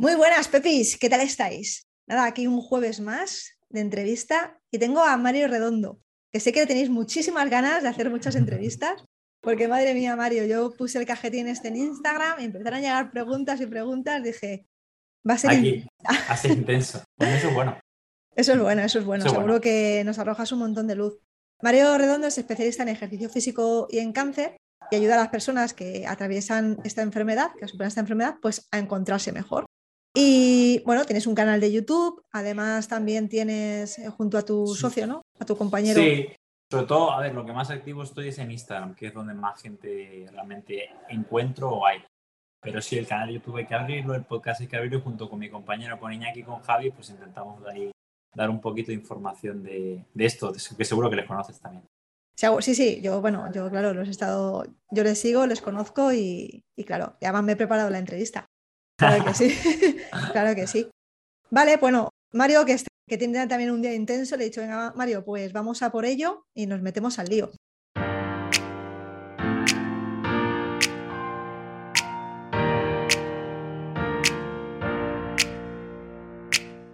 Muy buenas, Pepis, ¿qué tal estáis? Nada, aquí un jueves más de entrevista y tengo a Mario Redondo, que sé que tenéis muchísimas ganas de hacer muchas entrevistas, porque madre mía, Mario, yo puse el cajetín este en Instagram y empezaron a llegar preguntas y preguntas, dije, va a ser, Aquí, va a ser intenso. Pues eso es bueno. Eso es bueno, eso es bueno. Eso Seguro bueno. que nos arrojas un montón de luz. Mario Redondo es especialista en ejercicio físico y en cáncer y ayuda a las personas que atraviesan esta enfermedad, que superan esta enfermedad, pues a encontrarse mejor. Y bueno, tienes un canal de YouTube, además también tienes eh, junto a tu socio, ¿no? A tu compañero. Sí, sobre todo, a ver, lo que más activo estoy es en Instagram, que es donde más gente realmente encuentro o hay. Pero sí, el canal de YouTube hay que abrirlo, el podcast hay que abrirlo y junto con mi compañero, con Iñaki y con Javi, pues intentamos ahí dar un poquito de información de, de esto, que seguro que les conoces también. Sí, Sí, yo, bueno, yo claro, los he estado, yo les sigo, les conozco y, y claro, y además me he preparado la entrevista. Claro que sí, claro que sí. Vale, bueno, Mario, que, está- tiene también un día intenso, le he dicho, venga, Mario, pues vamos a por ello y nos metemos al lío.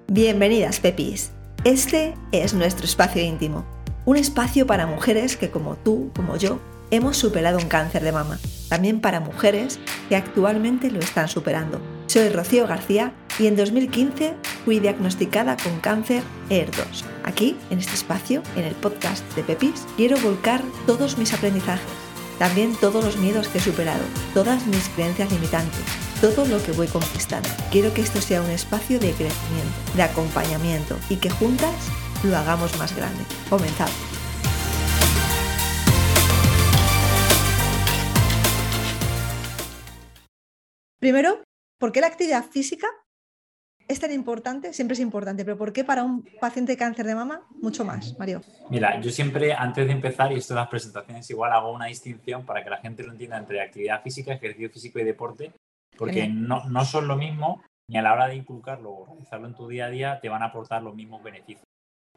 Bienvenidas, Pepis. Este es nuestro espacio íntimo, un espacio para mujeres que como tú, como yo, hemos superado un cáncer de mama. También para mujeres que actualmente lo están superando. Soy Rocío García y en 2015 fui diagnosticada con cáncer ER2. Aquí, en este espacio, en el podcast de Pepis, quiero volcar todos mis aprendizajes, también todos los miedos que he superado, todas mis creencias limitantes, todo lo que voy conquistando. Quiero que esto sea un espacio de crecimiento, de acompañamiento y que juntas lo hagamos más grande. Comenzamos. Primero, ¿por qué la actividad física es tan importante? Siempre es importante, pero ¿por qué para un paciente de cáncer de mama mucho más, Mario? Mira, yo siempre, antes de empezar, y esto de las presentaciones, igual hago una distinción para que la gente lo entienda entre actividad física, ejercicio físico y deporte, porque no, no son lo mismo, ni a la hora de inculcarlo o realizarlo en tu día a día te van a aportar los mismos beneficios.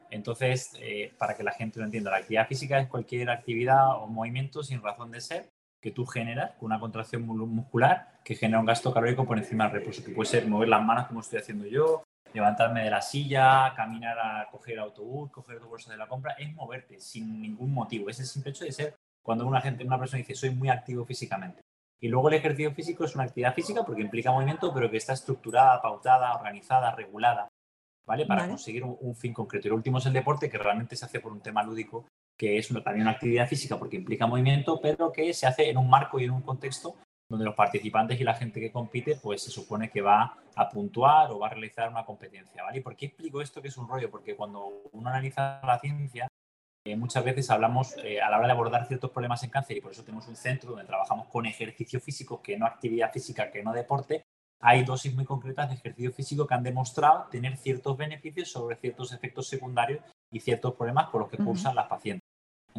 Entonces, eh, para que la gente lo entienda, la actividad física es cualquier actividad o movimiento sin razón de ser que tú generas con una contracción mu- muscular que genera un gasto calórico por encima del reposo, que puede ser mover las manos como estoy haciendo yo, levantarme de la silla, caminar a coger el autobús, coger tu bolsa de la compra, es moverte sin ningún motivo. Es el simple hecho de ser cuando una gente, una persona dice soy muy activo físicamente. Y luego el ejercicio físico es una actividad física porque implica movimiento, pero que está estructurada, pautada, organizada, regulada, ¿vale? Para Vale. conseguir un, un fin concreto. Y lo último es el deporte, que realmente se hace por un tema lúdico, que es una- también una actividad física porque implica movimiento, pero que se hace en un marco y en un contexto donde los participantes y la gente que compite, pues se supone que va a puntuar o va a realizar una competencia, ¿vale? ¿Y por qué explico esto que es un rollo? Porque cuando uno analiza la ciencia, eh, muchas veces hablamos eh, a la hora de abordar ciertos problemas en cáncer y por eso tenemos un centro donde trabajamos con ejercicio físico, que no actividad física, que no deporte. Hay dosis muy concretas de ejercicio físico que han demostrado tener ciertos beneficios sobre ciertos efectos secundarios y ciertos problemas por los que cursan las pacientes.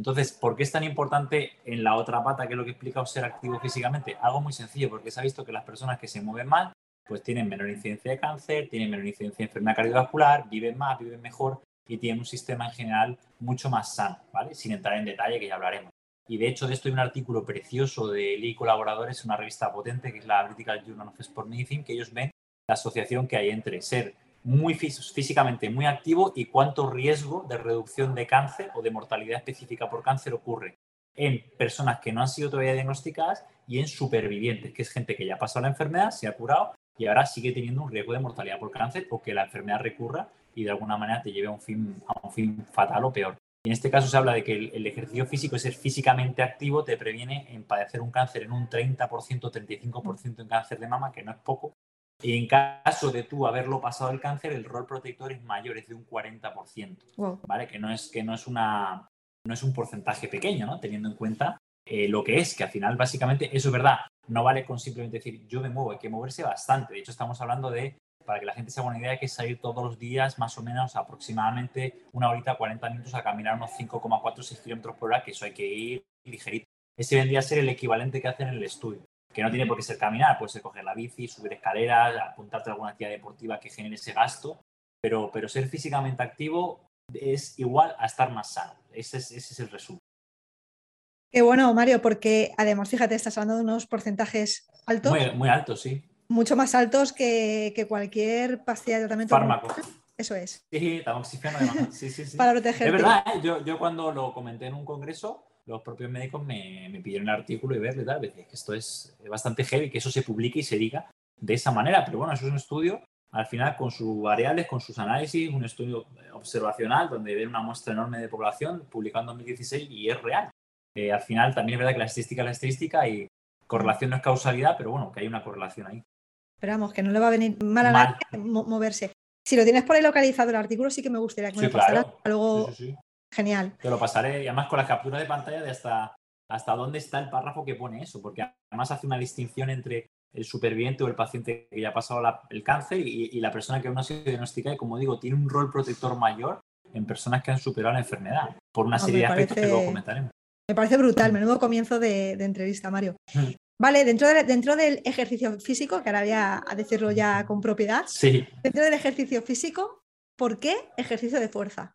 Entonces, ¿por qué es tan importante en la otra pata, que es lo que explica ser activo físicamente? Algo muy sencillo, porque se ha visto que las personas que se mueven mal, pues tienen menor incidencia de cáncer, tienen menor incidencia de enfermedad cardiovascular, viven más, viven mejor y tienen un sistema en general mucho más sano, ¿vale? Sin entrar en detalle, que ya hablaremos. Y de hecho, de esto hay un artículo precioso de Lee y colaboradores, una revista potente que es la Critical Journal of Sport Medicine, que ellos ven la asociación que hay entre ser muy fís- físicamente muy activo y cuánto riesgo de reducción de cáncer o de mortalidad específica por cáncer ocurre en personas que no han sido todavía diagnosticadas y en supervivientes, que es gente que ya ha pasado la enfermedad, se ha curado y ahora sigue teniendo un riesgo de mortalidad por cáncer o que la enfermedad recurra y de alguna manera te lleve a un fin, a un fin fatal o peor. En este caso se habla de que el, el ejercicio físico, ser físicamente activo, te previene en padecer un cáncer en un 30%, 35% en cáncer de mama, que no es poco. Y en caso de tú haberlo pasado el cáncer, el rol protector es mayor, es de un 40%, Wow. ¿vale? Que no es, que no es, una, no es un porcentaje pequeño, ¿no? Teniendo en cuenta eh, lo que es, que al final básicamente eso es verdad. no vale con simplemente decir yo me muevo, hay que moverse bastante. De hecho, estamos hablando de, para que la gente se haga una idea, hay que salir todos los días más o menos aproximadamente una horita, 40 minutos a caminar unos 5,4 6 kilómetros por hora, que eso hay que ir ligerito. Ese vendría a ser el equivalente que hacen en el estudio, que no tiene por qué ser caminar, puede ser coger la bici, subir escaleras, apuntarte a alguna actividad deportiva que genere ese gasto, pero, pero ser físicamente activo es igual a estar más sano. Ese es, ese es el resumen. Qué bueno, Mario, porque además, fíjate, estás hablando de unos porcentajes altos. Muy, muy altos, sí. Mucho más altos que, cualquier pastilla de tratamiento. Fármaco. Eso es. Sí, tamoxifeno además. Sí, sí, sí. Para proteger. Es verdad, ¿eh? yo, yo, cuando lo comenté en un congreso, los propios médicos me, me pidieron el artículo y verlo y tal. Decía que esto es bastante heavy, que eso se publique y se diga de esa manera. Pero bueno, eso es un estudio, al final, con sus variables, con sus análisis, un estudio observacional donde ven una muestra enorme de población publicado en 2016 y es real. Eh, al final también es verdad que la estadística es la estadística y correlación no es causalidad, pero bueno, que hay una correlación ahí. Esperamos que no le va a venir mal a nadie moverse. Si lo tienes por ahí localizado el artículo, sí que me gustaría que me lo pasaras algo genial. Te lo pasaré, y además con la captura de pantalla de hasta, hasta dónde está el párrafo que pone eso, porque además hace una distinción entre el superviviente o el paciente que ya ha pasado el cáncer y, la persona que aún no ha sido diagnosticada y como digo, tiene un rol protector mayor en personas que han superado la enfermedad, por una serie de aspectos que luego comentaremos. Me parece brutal, menudo comienzo de, entrevista, Mario. Vale, dentro, dentro del ejercicio físico, que ahora voy a, decirlo ya con propiedad, sí. dentro del ejercicio físico, ¿por qué ejercicio de fuerza?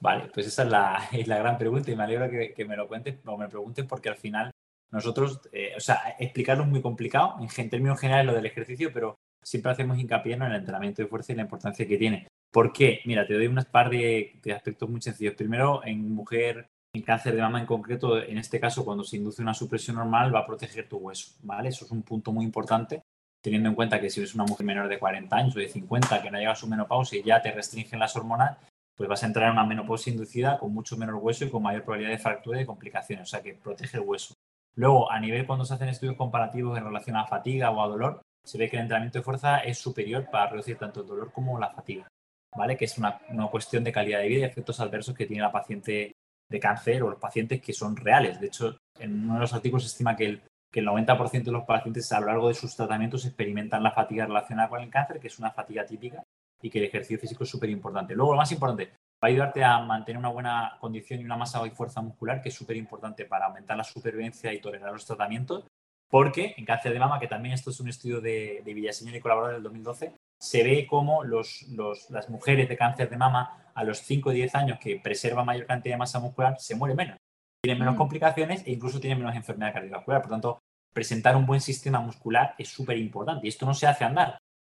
Vale, pues esa es la, la gran pregunta y me alegro que, me lo cuenten o me pregunten porque al final nosotros, eh, o sea, explicarlo es muy complicado en términos generales lo del ejercicio, pero siempre hacemos hincapié en el entrenamiento de fuerza y la importancia que tiene. ¿Por qué? Mira, te doy unas par de, de aspectos muy sencillos. Primero, en mujer en cáncer de mama en concreto, en este caso, cuando se induce una supresión normal, va a proteger tu hueso, ¿vale? Eso es un punto muy importante, teniendo en cuenta que si eres una mujer menor de 40 años o de 50 que no llega a su menopausia y ya te restringen las hormonas, pues vas a entrar en una menopausia inducida con mucho menor hueso y con mayor probabilidad de fractura y de complicaciones, o sea que protege el hueso. Luego, a nivel cuando se hacen estudios comparativos en relación a fatiga o a dolor, se ve que el entrenamiento de fuerza es superior para reducir tanto el dolor como la fatiga, ¿vale? Que es una, cuestión de calidad de vida y efectos adversos que tiene la paciente de cáncer o los pacientes que son reales. De hecho, en uno de los artículos se estima que el, que el 90% de los pacientes a lo largo de sus tratamientos experimentan la fatiga relacionada con el cáncer, que es una fatiga típica y que el ejercicio físico es súper importante. Luego, lo más importante, va a ayudarte a mantener una buena condición y una masa y fuerza muscular, que es súper importante para aumentar la supervivencia y tolerar los tratamientos, porque en cáncer de mama, que también esto es un estudio de, de Villaseñor y colaborador del 2012, se ve cómo los, las mujeres de cáncer de mama a los 5 o 10 años que preservan mayor cantidad de masa muscular se mueren menos, tienen menos mm. complicaciones e incluso tienen menos enfermedad cardiovascular. Por tanto, presentar un buen sistema muscular es súper importante y esto no se hace andar,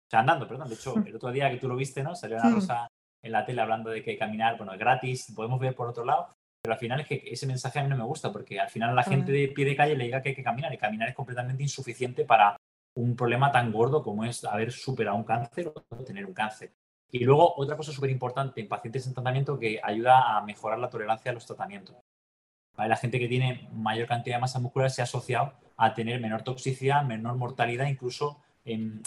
o sea, andando, perdón. De hecho, mm. el otro día que tú lo viste, ¿no? Salió una mm. rosa en la tele hablando de que caminar, bueno, es gratis, podemos ver por otro lado, pero al final es que ese mensaje a mí no me gusta porque al final a la gente de pie de calle le diga que hay que caminar y caminar es completamente insuficiente para un problema tan gordo como es haber superado un cáncer o tener un cáncer. Y luego, otra cosa súper importante en pacientes en tratamiento que ayuda a mejorar la tolerancia a los tratamientos. La gente que tiene mayor cantidad de masa muscular se ha asociado a tener menor toxicidad, menor mortalidad, incluso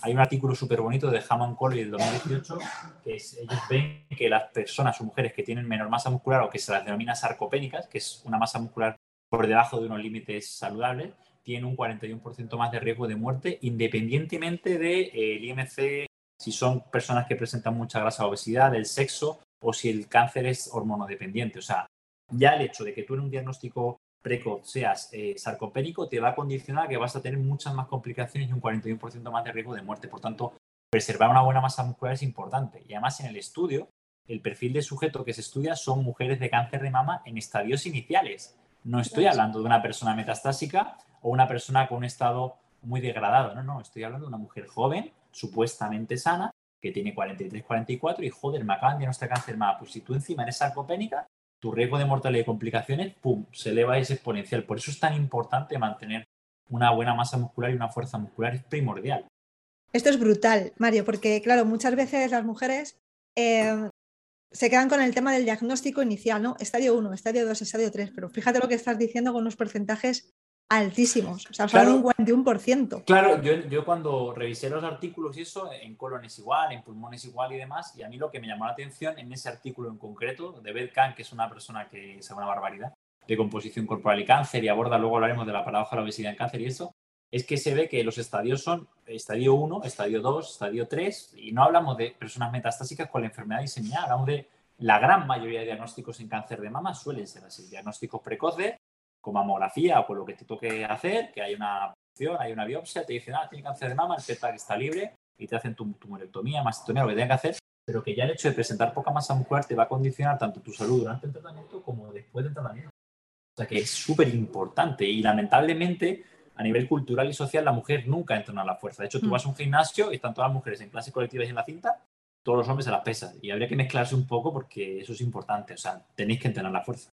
hay un artículo súper bonito de Hammond Colley del 2018 que ellos ven que las personas o mujeres que tienen menor masa muscular o que se las denomina sarcopénicas, que es una masa muscular por debajo de unos límites saludables, tienen un 41% más de riesgo de muerte independientemente del de, eh, IMC, si son personas que presentan mucha grasa o obesidad, del sexo o si el cáncer es hormonodependiente. O sea, ya el hecho de que tú en un diagnóstico precoz seas eh, sarcopénico te va a condicionar a que vas a tener muchas más complicaciones y un 41% más de riesgo de muerte. Por tanto, preservar una buena masa muscular es importante. Y además en el estudio, el perfil de sujeto que se estudia son mujeres de cáncer de mama en estadios iniciales. No estoy hablando de una persona metastásica o una persona con un estado muy degradado. No, no, estoy hablando de una mujer joven, supuestamente sana, que tiene 43, 44 y joder, me acaban de diagnosticar cáncer mama. Pues si tú encima eres sarcopénica, tu riesgo de mortalidad y complicaciones, pum, se eleva y es exponencial. Por eso es tan importante mantener una buena masa muscular y una fuerza muscular, es primordial. Esto es brutal, Mario, porque claro, muchas veces las mujeres eh, se quedan con el tema del diagnóstico inicial, ¿no? Estadio 1, estadio 2, estadio 3, pero fíjate lo que estás diciendo con unos porcentajes altísimos, o sea, claro, un 41%. Claro, yo, yo, cuando revisé los artículos y eso, en colon es igual, en pulmón es igual y demás, y a mí lo que me llamó la atención en ese artículo en concreto de Beth Kahn, que es una persona que sabe una barbaridad de composición corporal y cáncer, y aborda, luego hablaremos de la paradoja de la obesidad en cáncer y eso, es que se ve que los estadios son estadio 1, estadio 2, estadio 3, y no hablamos de personas metastásicas con la enfermedad diseminada, hablamos de la gran mayoría de diagnósticos en cáncer de mama suelen ser así, diagnósticos precoces, con mamografía o con lo que te toque hacer, que hay una opción, hay una biopsia, te dicen, ah, tiene cáncer de mama, el PETA está libre, y te hacen tu tumorectomía, mastectomía, lo que tengan que hacer, pero que ya el hecho de presentar poca masa muscular te va a condicionar tanto tu salud durante el tratamiento como después del tratamiento. O sea que es súper importante y lamentablemente a nivel cultural y social la mujer nunca entrena a la fuerza. De hecho, tú mm. vas a un gimnasio y están todas las mujeres en clases colectivas y en la cinta, todos los hombres a las pesas. Y habría que mezclarse un poco porque eso es importante. O sea, tenéis que entrenar la fuerza.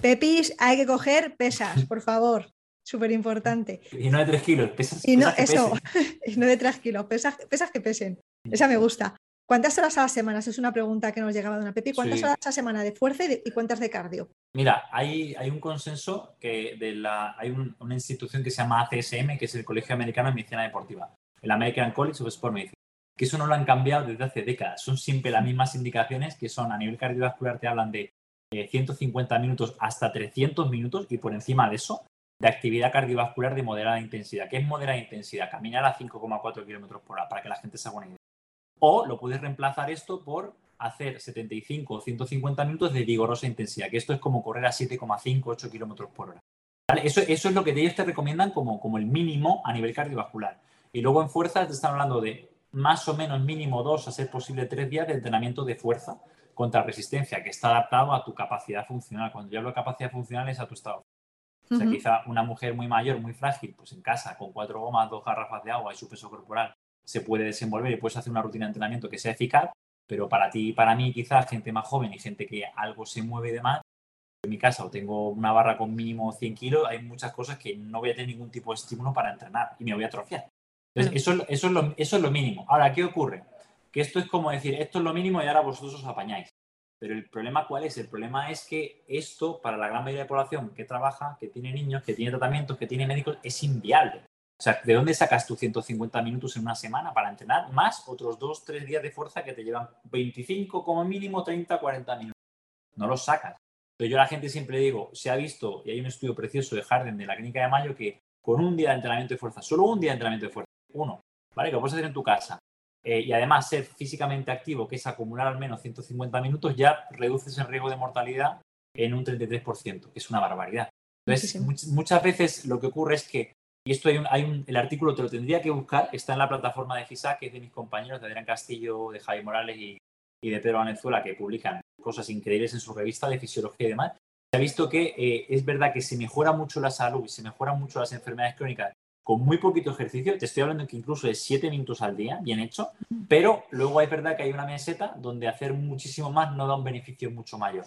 Pepis, hay que coger pesas, por favor. Súper importante. Y no de 3 kilos, pesas. Y no, eso, y no de 3 kilos, pesas, pesas que pesen. Esa me gusta. ¿Cuántas horas a la semana? es una pregunta que nos llegaba de una Pepi. ¿Cuántas horas a la semana de fuerza y, cuántas de cardio? Mira, hay, hay un consenso que de la, hay una institución que se llama ACSM, que es el Colegio Americano de Medicina Deportiva, el American College of Sport Medicine, que eso no lo han cambiado desde hace décadas. Son siempre las mismas indicaciones que son a nivel cardiovascular, te hablan de 150 eh, minutos hasta 300 minutos y por encima de eso, de actividad cardiovascular de moderada intensidad. ¿Qué es moderada intensidad? Caminar a 5,4 kilómetros por hora, para que la gente se haga una idea. O lo puedes reemplazar esto por hacer 75 o 150 minutos de vigorosa intensidad, que esto es como correr a 7,5, 8 kilómetros por hora. Eso, es lo que ellos te recomiendan como, como el mínimo a nivel cardiovascular. Y luego en fuerza te están hablando de más o menos mínimo dos, a ser posible tres días de entrenamiento de fuerza contra resistencia, que está adaptado a tu capacidad funcional. Cuando yo hablo de capacidad funcional es a tu estado. O sea, quizá una mujer muy mayor, muy frágil, pues en casa, con cuatro gomas, dos garrafas de agua y su peso corporal, se puede desenvolver y puedes hacer una rutina de entrenamiento que sea eficaz, pero para ti y para mí, quizás gente más joven y gente que algo se mueve de más, en mi casa o tengo una barra con mínimo 100 kilos, hay muchas cosas que no voy a tener ningún tipo de estímulo para entrenar y me voy a atrofiar. Entonces, eso, eso, es lo, eso es lo mínimo. Ahora, ¿qué ocurre? Que esto es como decir, esto es lo mínimo y ahora vosotros os apañáis. Pero el problema cuál es? El problema es que esto, para la gran mayoría de la población que trabaja, que tiene niños, que tiene tratamientos, que tiene médicos, es inviable. O sea, ¿de dónde sacas tú 150 minutos en una semana para entrenar? Más otros dos, tres días de fuerza que te llevan 25 como mínimo, 30, 40 minutos. No los sacas. Entonces yo a la gente siempre digo, se ha visto, y hay un estudio precioso de Harden de la clínica de Mayo, que con un día de entrenamiento de fuerza, solo un día de entrenamiento de fuerza, uno, ¿vale? Que lo puedes hacer en tu casa, eh, y además ser físicamente activo, que es acumular al menos 150 minutos, ya reduces el riesgo de mortalidad en un 33%, que es una barbaridad. Entonces, muchas veces lo que ocurre es que y esto hay un, hay un, el artículo te lo tendría que buscar, está en la plataforma de FISA, que es de mis compañeros de Adrián Castillo, de Javi Morales y, y de Pedro Venezuela, que publican cosas increíbles en su revista de fisiología y demás. Se ha visto que eh, es verdad que se mejora mucho la salud y se mejoran mucho las enfermedades crónicas con muy poquito ejercicio. Te estoy hablando que incluso de 7 minutos al día, bien hecho, pero luego es verdad que hay una meseta donde hacer muchísimo más no da un beneficio mucho mayor.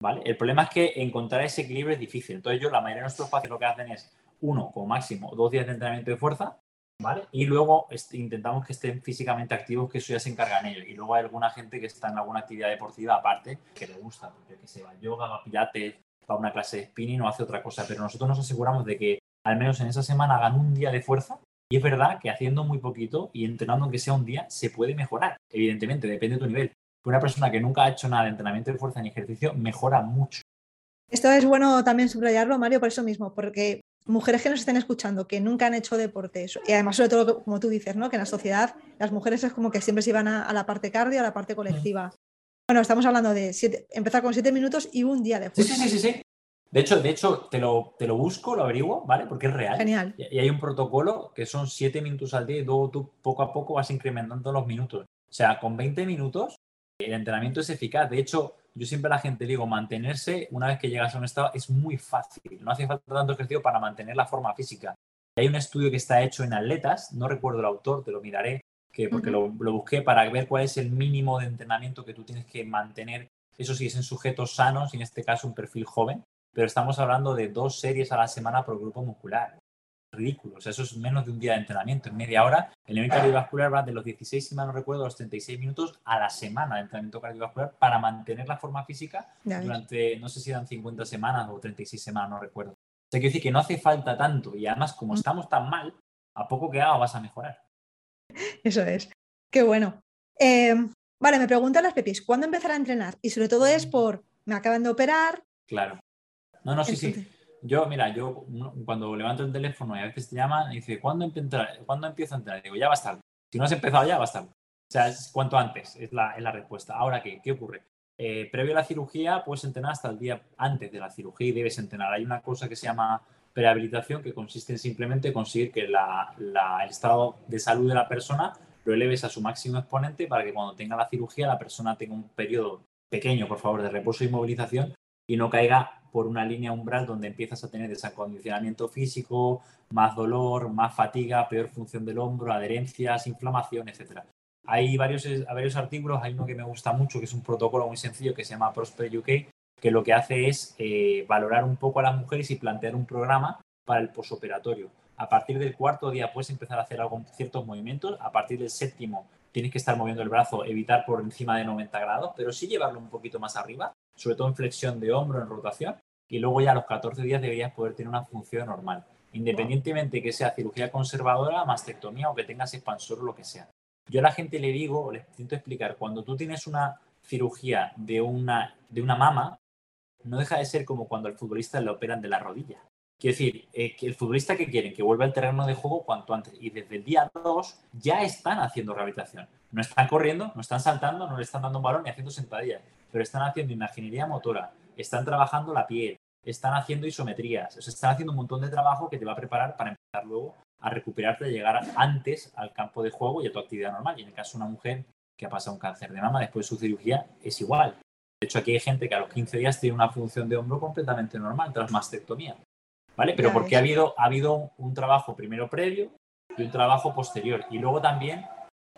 ¿Vale? El problema es que encontrar ese equilibrio es difícil. Entonces yo, la mayoría de nuestros pacientes lo que hacen es uno como máximo dos días de entrenamiento de fuerza, ¿vale? Y luego intentamos que estén físicamente activos, que eso ya se encargan ellos. Y luego hay alguna gente que está en alguna actividad deportiva aparte que le gusta, porque que se va a yoga, va a pilates, va a una clase de spinning o hace otra cosa. Pero nosotros nos aseguramos de que al menos en esa semana hagan un día de fuerza. Y es verdad que haciendo muy poquito y entrenando aunque sea un día, se puede mejorar. Evidentemente, depende de tu nivel. Una persona que nunca ha hecho nada de entrenamiento de fuerza ni ejercicio mejora mucho. Esto es bueno también subrayarlo, Mario, por eso mismo, porque mujeres que nos estén escuchando, que nunca han hecho deporte, y además sobre todo como tú dices, ¿no? que en la sociedad las mujeres es como que siempre se iban a, la parte cardio, a la parte colectiva. Bueno, estamos hablando de empezar con siete minutos y un día de fuerza. Sí, sí, sí, sí. De hecho, de hecho te, lo, te lo busco, lo averiguo, ¿vale? Porque es real. Genial. Y, hay un protocolo que son siete minutos al día y luego tú poco a poco vas incrementando los minutos. O sea, con 20 minutos el entrenamiento es eficaz. De hecho, yo siempre a la gente digo, mantenerse una vez que llegas a un estado es muy fácil. No hace falta tanto ejercicio para mantener la forma física. Hay un estudio que está hecho en atletas, no recuerdo el autor, te lo miraré, que porque lo, busqué para ver cuál es el mínimo de entrenamiento que tú tienes que mantener. Eso sí, es en sujetos sanos y en este caso un perfil joven, pero estamos hablando de dos series a la semana por grupo muscular ridículo. O sea, eso es menos de un día de entrenamiento. En media hora, el nivel cardiovascular va de los 16, si mal no recuerdo, a los 36 minutos a la semana de entrenamiento cardiovascular para mantener la forma física durante, no sé si eran 50 semanas o 36 semanas, no recuerdo. O sea, quiero decir que no hace falta tanto y además, como mm. estamos tan mal, a poco que haga vas a mejorar. Eso es. Qué bueno. Eh, vale, me preguntan las pepis, ¿cuándo empezar a entrenar? Y sobre todo es por, me acaban de operar. Claro. No, no, sí, sí. Yo, mira, yo cuando levanto el teléfono y a veces te llaman y dice, ¿cuándo, ¿cuándo empiezo a entrenar? Digo, ya va a estar. Si no has empezado ya, va a estar. O sea, es cuanto antes, es la, es la respuesta. Ahora, ¿qué, ¿qué ocurre? Eh, previo a la cirugía, puedes entrenar hasta el día antes de la cirugía y debes entrenar. Hay una cosa que se llama prehabilitación que consiste en simplemente conseguir que la, el estado de salud de la persona lo eleves a su máximo exponente para que cuando tenga la cirugía la persona tenga un periodo pequeño, por favor, de reposo y movilización y no caiga por una línea umbral donde empiezas a tener desacondicionamiento físico, más dolor, más fatiga, peor función del hombro, adherencias, inflamación, etc. Hay varios, varios artículos, hay uno que me gusta mucho, que es un protocolo muy sencillo que se llama Prosper UK, que lo que hace es eh, valorar un poco a las mujeres y plantear un programa para el posoperatorio. A partir del cuarto día puedes empezar a hacer algo, ciertos movimientos, a partir del séptimo tienes que estar moviendo el brazo, evitar por encima de 90 grados, pero sí llevarlo un poquito más arriba, sobre todo en flexión de hombro, en rotación, y luego ya a los 14 días deberías poder tener una función normal, independientemente que sea cirugía conservadora, mastectomía o que tengas expansor o lo que sea. Yo a la gente le digo, o les intento explicar, cuando tú tienes una cirugía de una, de una mama, no deja de ser como cuando al futbolista le operan de la rodilla. Quiero decir, eh, que el futbolista que quieren que vuelva al terreno de juego cuanto antes. Y desde el día 2 ya están haciendo rehabilitación. No están corriendo, no están saltando, no le están dando un balón ni haciendo sentadillas, pero están haciendo imaginería motora, están trabajando la piel, están haciendo isometrías, o sea, están haciendo un montón de trabajo que te va a preparar para empezar luego a recuperarte y llegar antes al campo de juego y a tu actividad normal. Y en el caso de una mujer que ha pasado un cáncer de mama después de su cirugía, es igual. De hecho, aquí hay gente que a los 15 días tiene una función de hombro completamente normal tras mastectomía. ¿Vale? Pero porque ha habido, ha habido un trabajo primero previo y un trabajo posterior. Y luego también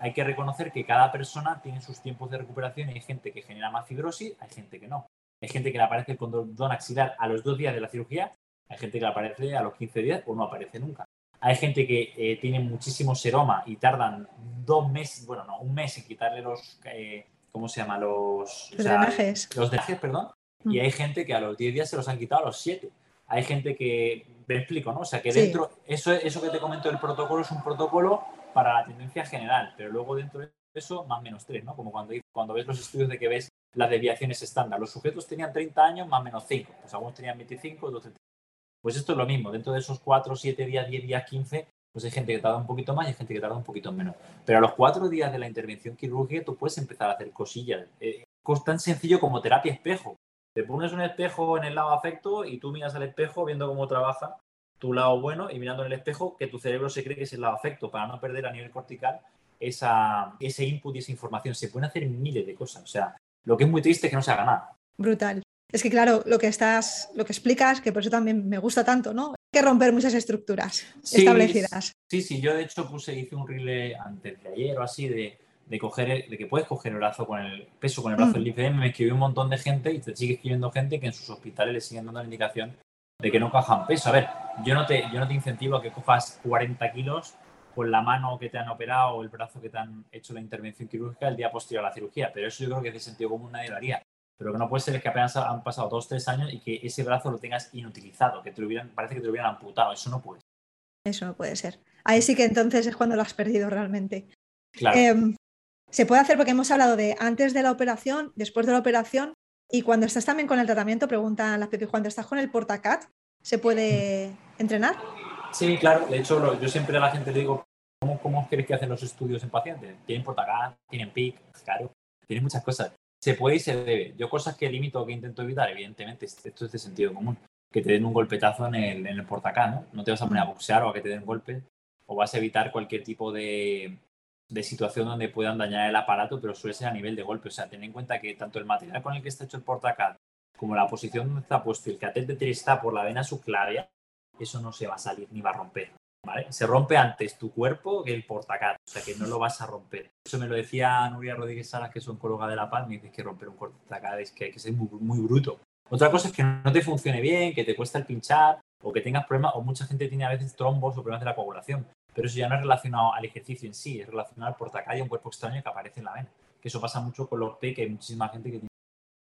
hay que reconocer que cada persona tiene sus tiempos de recuperación y hay gente que genera más fibrosis, hay gente que no. Hay gente que le aparece el condón axilar a los dos días de la cirugía, hay gente que le aparece a los 15 días o no aparece nunca. Hay gente que eh, tiene muchísimo seroma y tardan dos meses, bueno, no, un mes en quitarle los, eh, ¿cómo se llama? Los, drenajes. Los drenajes, perdón. Y mm. hay gente que a los 10 días se los han quitado a los 7. Hay gente que, me explico, ¿no? O sea, que dentro, eso, eso que te comento del protocolo es un protocolo para la tendencia general, pero luego dentro de eso, más menos 3, ¿no? Como cuando, cuando ves los estudios de que ves las desviaciones estándar. Los sujetos tenían 30 años, más menos 5. Pues algunos tenían 25, otros Pues esto es lo mismo. Dentro de esos 4, 7 días, 10 días, 15, pues hay gente que tarda un poquito más y hay gente que tarda un poquito menos. Pero a los cuatro días de la intervención quirúrgica tú puedes empezar a hacer cosillas. Eh, tan sencillo como terapia espejo. Te pones un espejo en el lado afecto y tú miras al espejo viendo cómo trabaja tu lado bueno y mirando en el espejo que tu cerebro se cree que es el lado afecto para no perder a nivel cortical esa, ese input y esa información. Se pueden hacer miles de cosas. O sea, lo que es muy triste es que no se haga nada. Brutal. Es que claro, lo que estás, lo que explicas, que por eso también me gusta tanto, ¿no? que romper muchas estructuras establecidas. Sí, sí, yo de hecho puse, hice un reel antes de ayer o así de, de coger, de que puedes coger el brazo con el peso con el brazo del IFM, me escribió un montón de gente y te sigue escribiendo gente que en sus hospitales le siguen dando la indicación de que no cojan peso. A ver, yo no te, yo no te incentivo a que cojas 40 kilos con la mano que te han operado o el brazo que te han hecho la intervención quirúrgica el día posterior a la cirugía, pero eso yo creo que de sentido común nadie lo haría. Pero que no puede ser es que apenas han pasado dos, tres años y que ese brazo lo tengas inutilizado, que te lo hubieran, parece que te lo hubieran amputado. Eso no puede ser. Eso no puede ser. Ahí sí que entonces es cuando lo has perdido realmente. Claro. Em, se puede hacer porque hemos hablado de antes de la operación, después de la operación y cuando estás también con el tratamiento, preguntan las Pepi, cuando estás con el portacat, ¿se puede entrenar? Sí, claro. De hecho, yo siempre a la gente le digo, ¿cómo, cómo queréis que hacen los estudios en pacientes? Tienen portacat, tienen PIC, claro, tienen muchas cosas se puede y se debe. Yo cosas que limito que intento evitar, evidentemente, esto es de sentido común. Que te den un golpetazo en el, en el portacán, ¿no? No te vas a poner a boxear o a que te den golpe o vas a evitar cualquier tipo de, de situación donde puedan dañar el aparato, pero suele ser a nivel de golpe. O sea, ten en cuenta que tanto el material con el que está hecho el portacán como la posición donde está puesto el catéter está por la vena subclavia, eso no se va a salir ni va a romper. Se rompe antes tu cuerpo que el portacat, o sea que no lo vas a romper. Eso me lo decía Nuria Rodríguez Salas, que es oncóloga de La Paz, me dice que romper un portacat es que hay que ser muy, bruto. Otra cosa es que no te funcione bien, que te cuesta el pinchar, o que tengas problemas, o mucha gente tiene a veces trombos o problemas de la coagulación, pero eso ya no es relacionado al ejercicio en sí, es relacionado al a un cuerpo extraño que aparece en la vena. Que eso pasa mucho con los P, que hay muchísima gente que tiene,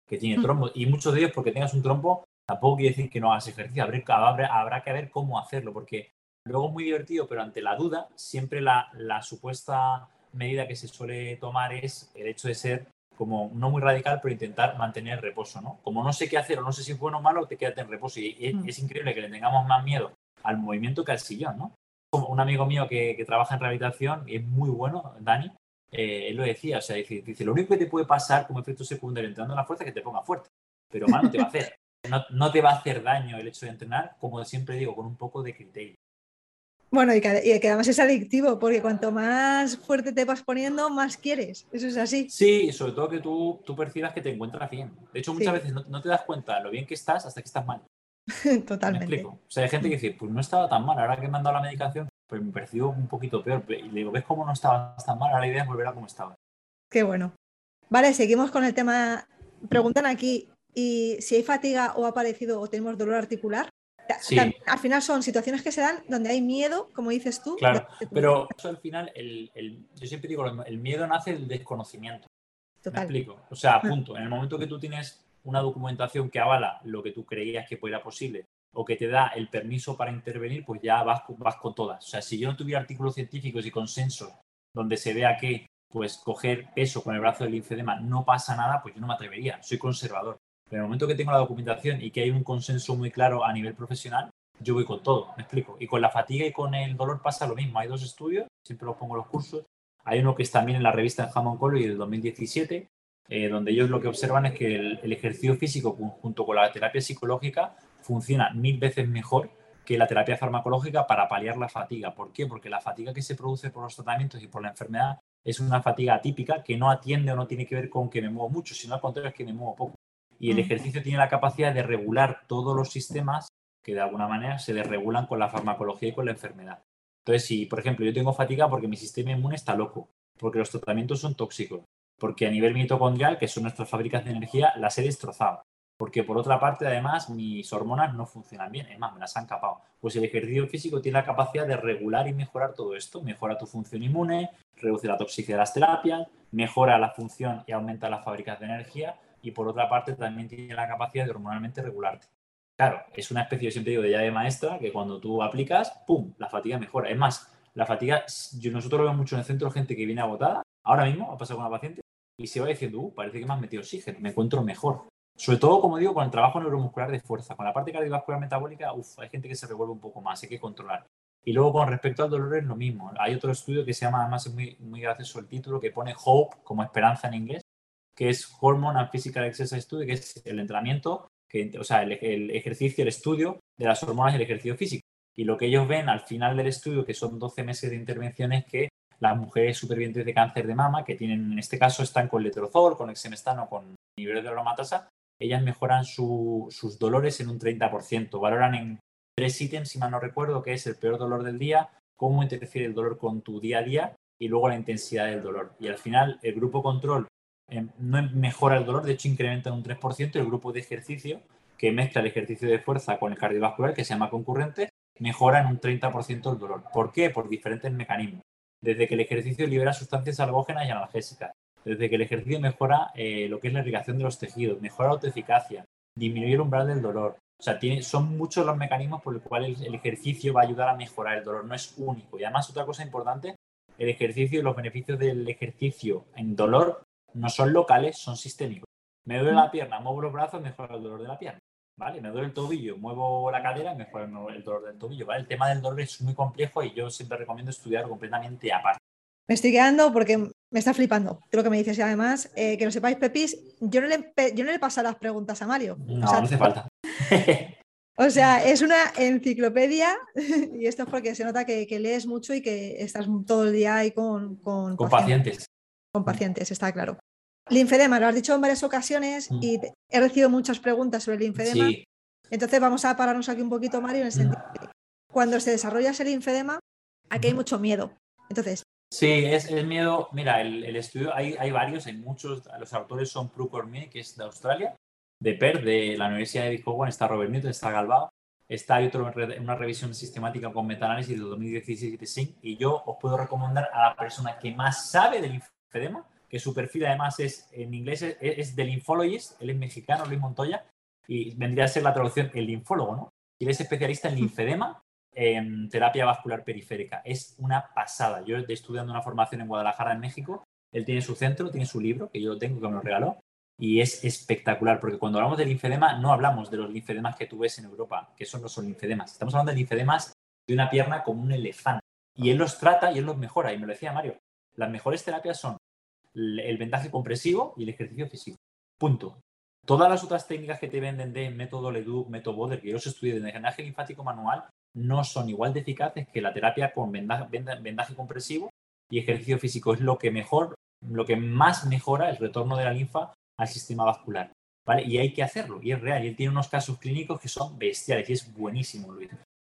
que tiene mm. trombos, y muchos de ellos porque tengas un trombo tampoco quiere decir que no hagas ejercicio, habrá que ver cómo hacerlo, porque Luego muy divertido, pero ante la duda, siempre la, supuesta medida que se suele tomar es el hecho de ser como no muy radical, pero intentar mantener el reposo, ¿no? Como no sé qué hacer o no sé si es bueno o malo, te quédate en reposo. Y es, mm. increíble que le tengamos más miedo al movimiento que al sillón, ¿no? Como un amigo mío que, trabaja en rehabilitación y es muy bueno, Dani, eh, él lo decía, o sea, dice, dice, lo único que te puede pasar como efecto secundario entrando en la fuerza es que te ponga fuerte, pero mal no te va a hacer. No, no, te va a hacer daño el hecho de entrenar, como siempre digo, con un poco de criterio. Bueno, y que, además es adictivo, porque cuanto más fuerte te vas poniendo, más quieres. Eso es así. Sí, sobre todo que tú, tú percibas que te encuentras bien. De hecho, muchas veces no, te das cuenta lo bien que estás hasta que estás mal. Totalmente. ¿Me explico? O sea, hay gente que dice, pues no estaba tan mal, ahora que me han dado la medicación, pues me percibo un poquito peor. Y le digo, ¿ves cómo no estaba tan mal? Ahora la idea es volver a como estaba. Qué bueno. Vale, seguimos con el tema. Preguntan aquí, ¿y si hay fatiga o ha aparecido o tenemos dolor articular? Al final son situaciones que se dan donde hay miedo, como dices tú. Claro, pero al final, yo siempre digo, el miedo nace del desconocimiento. Total. ¿Me explico? O sea, ah. punto. En el momento que tú tienes una documentación que avala lo que tú creías que fuera posible o que te da el permiso para intervenir, pues ya vas, vas con todas. O sea, si yo no tuviera artículos científicos y consensos donde se vea que pues coger peso con el brazo del linfedema no pasa nada, pues yo no me atrevería. Soy conservador. Pero en el momento que tengo la documentación y que hay un consenso muy claro a nivel profesional, yo voy con todo, me explico. Y con la fatiga y con el dolor pasa lo mismo. Hay dos estudios, siempre los pongo en los cursos. Hay uno que es también en la revista en Hammond College del 2017, eh, donde ellos lo que observan es que el, ejercicio físico junto con la terapia psicológica funciona mil veces mejor que la terapia farmacológica para paliar la fatiga. ¿Por qué? Porque la fatiga que se produce por los tratamientos y por la enfermedad es una fatiga atípica que no atiende o no tiene que ver con que me muevo mucho, sino al contrario es que me muevo poco. Y el ejercicio tiene la capacidad de regular todos los sistemas que de alguna manera se desregulan con la farmacología y con la enfermedad. Entonces, si, por ejemplo, yo tengo fatiga porque mi sistema inmune está loco, porque los tratamientos son tóxicos, porque a nivel mitocondrial, que son nuestras fábricas de energía, las he destrozado. Porque por otra parte, además, mis hormonas no funcionan bien, es más, me las han capado. Pues el ejercicio físico tiene la capacidad de regular y mejorar todo esto. Mejora tu función inmune, reduce la toxicidad de las terapias, mejora la función y aumenta las fábricas de energía y por otra parte también tiene la capacidad de hormonalmente regularte. Claro, es una especie, yo siempre digo, de llave maestra que cuando tú aplicas, ¡pum!, la fatiga mejora. Es más, la fatiga, yo, nosotros lo vemos mucho en el centro, gente que viene agotada, ahora mismo ha pasado con una paciente y se va diciendo, uh, parece que me has metido oxígeno, me encuentro mejor. Sobre todo, como digo, con el trabajo neuromuscular de fuerza, con la parte cardiovascular metabólica, uff, hay gente que se revuelve un poco más, hay que controlar. Y luego con respecto al dolor es lo mismo. Hay otro estudio que se llama, además es muy, muy gracioso el título, que pone Hope como esperanza en inglés, que es Hormone and Physical Exercise Study, que es el entrenamiento, que, o sea, el, ejercicio, el estudio de las hormonas y el ejercicio físico. Y lo que ellos ven al final del estudio, que son 12 meses de intervención, es que las mujeres supervivientes de cáncer de mama, que tienen, en este caso, están con letrozol, con exemestano, con niveles de aromatasa, ellas mejoran sus dolores en un 30%. Valoran en tres ítems, si mal no recuerdo, que es el peor dolor del día, cómo interfiere el dolor con tu día a día y luego la intensidad del dolor. Y al final, el grupo control Em, no mejora el dolor, de hecho incrementa un 3% el grupo de ejercicio que mezcla el ejercicio de fuerza con el cardiovascular, que se llama concurrente, mejora en un 30% el dolor. ¿Por qué? Por diferentes mecanismos. Desde que el ejercicio libera sustancias algógenas y analgésicas, desde que el ejercicio mejora eh, lo que es la irrigación de los tejidos, mejora la autoeficacia, disminuye el umbral del dolor. O sea, tiene, son muchos los mecanismos por los cuales el, ejercicio va a ayudar a mejorar el dolor, no es único. Y además, otra cosa importante, el ejercicio y los beneficios del ejercicio en dolor no son locales, son sistémicos. Me duele la pierna, muevo los brazos, mejora el dolor de la pierna. ¿Vale? Me duele el tobillo, muevo la cadera, mejora el dolor del tobillo. ¿vale? El tema del dolor es muy complejo y yo siempre recomiendo estudiar completamente aparte. Me estoy quedando porque me está flipando lo que me dices. Y además, eh, que lo sepáis, Pepis, yo no, le, yo no le paso las preguntas a Mario. No, no hace falta. o sea, es una enciclopedia y esto es porque se nota que, lees mucho y que estás todo el día ahí con, con, pacientes con pacientes, está claro. Linfedema, lo has dicho en varias ocasiones mm. y he recibido muchas preguntas sobre el linfedema. Entonces vamos a pararnos aquí un poquito, Mario, en el sentido de cuando se desarrolla ese linfedema, aquí hay mucho miedo. Entonces. Sí, es el miedo. Mira, el, estudio, hay, hay, varios, hay muchos. Los autores son Prue Cormier, que es de Australia, de Perth, de la Universidad de Cowan, está Robert Newton, está Galbao. Está hay otro, una revisión sistemática con metaanálisis de 2017 y yo os puedo recomendar a la persona que más sabe del linfedema, que su perfil además es en inglés es, es de linfologist, él es mexicano, Luis Montoya, y vendría a ser la traducción el linfólogo, ¿no? Y él es especialista en linfedema, en terapia vascular periférica. Es una pasada. Yo estoy estudiando una formación en Guadalajara, en México, Él tiene su centro, tiene su libro, que yo lo tengo, que me lo regaló, y es espectacular, porque cuando hablamos de linfedema no hablamos de los linfedemas que tú ves en Europa, que esos no son linfedemas. Estamos hablando de linfedemas de una pierna como un elefante. Y él los trata y él los mejora. Y me lo decía Mario, las mejores terapias son el vendaje compresivo y el ejercicio físico. Punto. Todas las otras técnicas que te venden de método Leduc, método Boder, que yo los estudié de drenaje linfático manual, no son igual de eficaces que la terapia con vendaje, compresivo y ejercicio físico. Es lo que mejor, lo que más mejora el retorno de la linfa al sistema vascular. ¿vale? Y hay que hacerlo, y es real. Y él tiene unos casos clínicos que son bestiales y es buenísimo, Luis.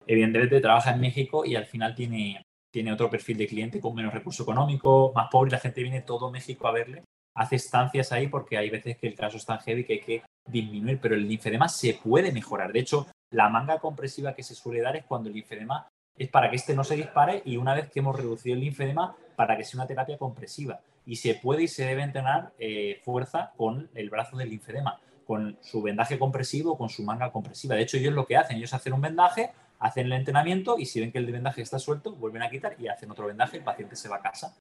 Evidentemente trabaja en México y al final tiene, tiene otro perfil de cliente con menos recurso económico, más pobre, la gente viene todo México a verle. Hace estancias ahí porque hay veces que el caso es tan heavy que hay que disminuir, pero el linfedema se puede mejorar. De hecho, la manga compresiva que se suele dar es cuando el linfedema es para que este no se dispare y una vez que hemos reducido el linfedema, para que sea una terapia compresiva y se puede y se debe entrenar eh, fuerza con el brazo del linfedema, con su vendaje compresivo, con su manga compresiva. De hecho, ellos lo que hacen, ellos hacen un vendaje, hacen el entrenamiento y si ven que el vendaje está suelto, vuelven a quitar y hacen otro vendaje, el paciente se va a casa.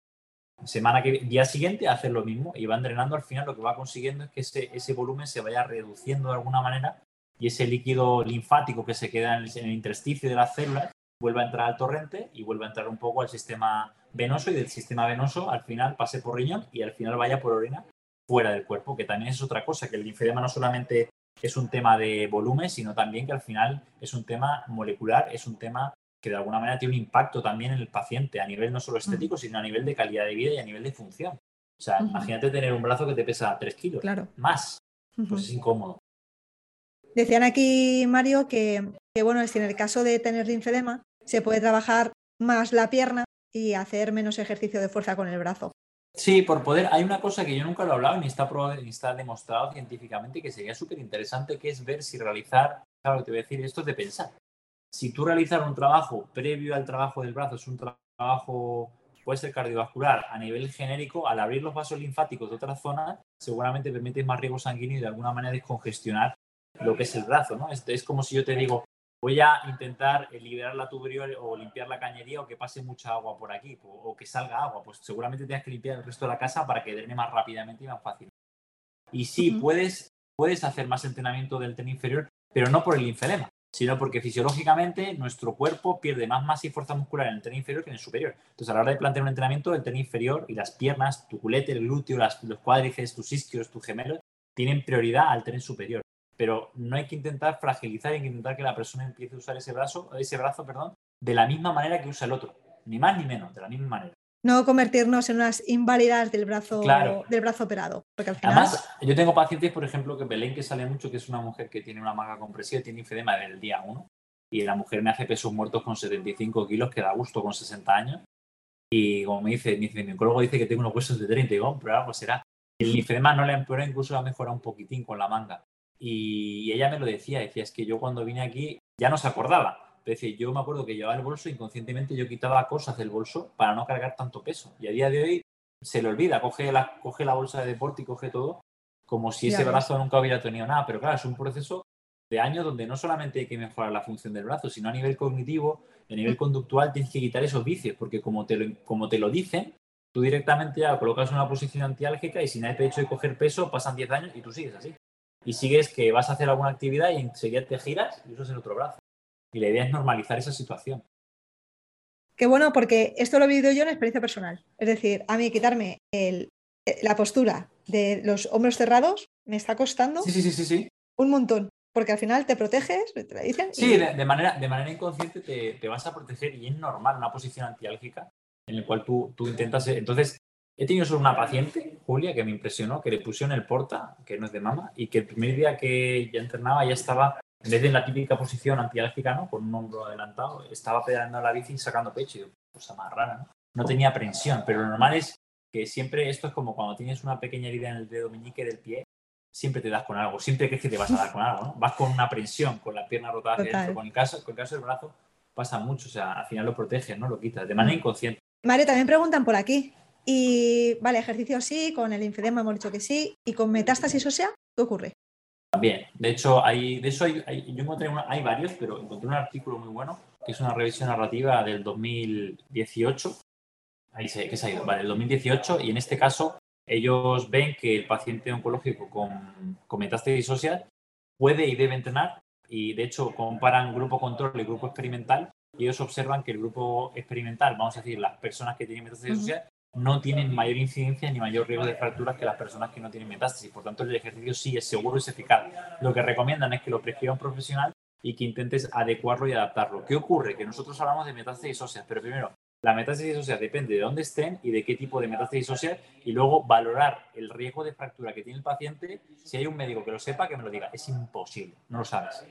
Semana que día siguiente hacen lo mismo y van drenando. Al final lo que va consiguiendo es que ese, ese volumen se vaya reduciendo de alguna manera y ese líquido linfático que se queda en el, en el intersticio de las células vuelva a entrar al torrente y vuelva a entrar un poco al sistema venoso y del sistema venoso al final pase por riñón y al final vaya por orina fuera del cuerpo, que también es otra cosa, que el linfedema no solamente es un tema de volumen, sino también que al final es un tema molecular, es un tema que de alguna manera tiene un impacto también en el paciente, a nivel no solo estético, sino a nivel de calidad de vida y a nivel de función. O sea, imagínate tener un brazo que te pesa 3 kilos, claro. más, pues es incómodo. Decían aquí, Mario, que, que bueno, si en el caso de tener linfedema, se puede trabajar más la pierna y hacer menos ejercicio de fuerza con el brazo. Sí, por poder. Hay una cosa que yo nunca lo he hablado ni está, probado, ni está demostrado científicamente que sería súper interesante, que es ver si realizar, claro, te voy a decir, esto es de pensar. Si tú realizar un trabajo previo al trabajo del brazo, es un trabajo, puede ser cardiovascular, a nivel genérico, al abrir los vasos linfáticos de otras zonas, seguramente permites más riego sanguíneo y de alguna manera descongestionar lo que es el brazo, ¿no? Es, es como si yo te digo, voy a intentar eh, liberar la tubería o limpiar la cañería o que pase mucha agua por aquí o, que salga agua. Pues seguramente tienes que limpiar el resto de la casa para que drene más rápidamente y más fácil. Y sí, puedes, puedes hacer más entrenamiento del tren inferior, pero no por el linfedema, sino porque fisiológicamente nuestro cuerpo pierde más masa y fuerza muscular en el tren inferior que en el superior. Entonces, a la hora de plantear un entrenamiento, el tren inferior y las piernas, tu culete, el glúteo, los cuádriceps, tus isquios, tus gemelos, tienen prioridad al tren superior pero no hay que intentar fragilizar, hay que intentar que la persona empiece a usar ese brazo, ese brazo perdón, de la misma manera que usa el otro, ni más ni menos, de la misma manera. No convertirnos en unas inválidas del brazo, del brazo operado. Porque al final... Además, yo tengo pacientes, por ejemplo, que Belén, que sale mucho, que es una mujer que tiene una manga compresiva, tiene infedema desde el día 1, y la mujer me hace pesos muertos con 75 kilos, que da gusto con 60 años. Y como me dice, mi ginecólogo dice que tengo unos huesos de 30, y digo, pero algo será. El linfedema no le empeora, incluso ha mejorado un poquitín con la manga. Y ella me lo decía, decía, es que yo cuando vine aquí ya no se acordaba. Pero decía, yo me acuerdo que llevaba el bolso, inconscientemente yo quitaba cosas del bolso para no cargar tanto peso. Y a día de hoy se le olvida, coge la, coge la bolsa de deporte y coge todo, como si ese brazo nunca hubiera tenido nada. Pero claro, es un proceso de años donde no solamente hay que mejorar la función del brazo, sino a nivel cognitivo, a nivel conductual, tienes que quitar esos vicios, porque como te lo, como te lo dicen, tú directamente ya colocas una posición antiálgica y si nadie te ha hecho de coger peso, pasan 10 años y tú sigues así y sigues que vas a hacer alguna actividad y enseguida te giras y usas el otro brazo. Y la idea es normalizar esa situación. Qué bueno, porque esto lo he vivido yo en experiencia personal. Es decir, a mí quitarme el, eh, la postura de los hombros cerrados me está costando sí, sí, sí, sí, un montón. Porque al final te proteges, te la dicen. Sí, de, manera, de manera inconsciente te, te, vas a proteger y es normal una posición antiálgica en la cual tú, tú intentas. Entonces, He tenido solo una paciente, Julia, que me impresionó, que le pusieron el porta, que no es de mama, y que el primer día que ya entrenaba ya estaba, en vez de en la típica posición antiálgica, ¿no? Con un hombro adelantado, estaba pedaleando la bici y sacando pecho. Y cosa más rara, ¿no? No tenía aprensión, pero lo normal es que siempre esto es como cuando tienes una pequeña herida en el dedo meñique del pie, siempre te das con algo, siempre crees que te vas a dar con algo, ¿no? Vas con una aprensión, con la pierna rotada hacia adentro, con el caso, con el caso del brazo pasa mucho, o sea, al final lo proteges, ¿no? Lo quitas de manera inconsciente. Mario, también preguntan por aquí, y vale, ejercicio sí, con el infedema hemos dicho que sí, y con metástasis ósea, ¿qué ocurre? También, de hecho, hay, de eso hay, yo encontré hay varios, pero encontré un artículo muy bueno, que es una revisión narrativa del 2018, Ahí se, que se ha ido. Vale, el 2018 y en este caso ellos ven que el paciente oncológico con, con metástasis óseas puede y debe entrenar y de hecho comparan grupo control y grupo experimental y ellos observan que el grupo experimental, vamos a decir, las personas que tienen metástasis óseas, no tienen mayor incidencia ni mayor riesgo de fracturas que las personas que no tienen metástasis. Por tanto, el ejercicio sí es seguro y es eficaz. Lo que recomiendan es que lo prescriba un profesional y que intentes adecuarlo y adaptarlo. ¿Qué ocurre? Que nosotros hablamos de metástasis óseas, pero primero, la metástasis ósea depende de dónde estén y de qué tipo de metástasis ósea y luego valorar el riesgo de fractura que tiene el paciente. Si hay un médico que lo sepa, que me lo diga. Es imposible, no lo sabes.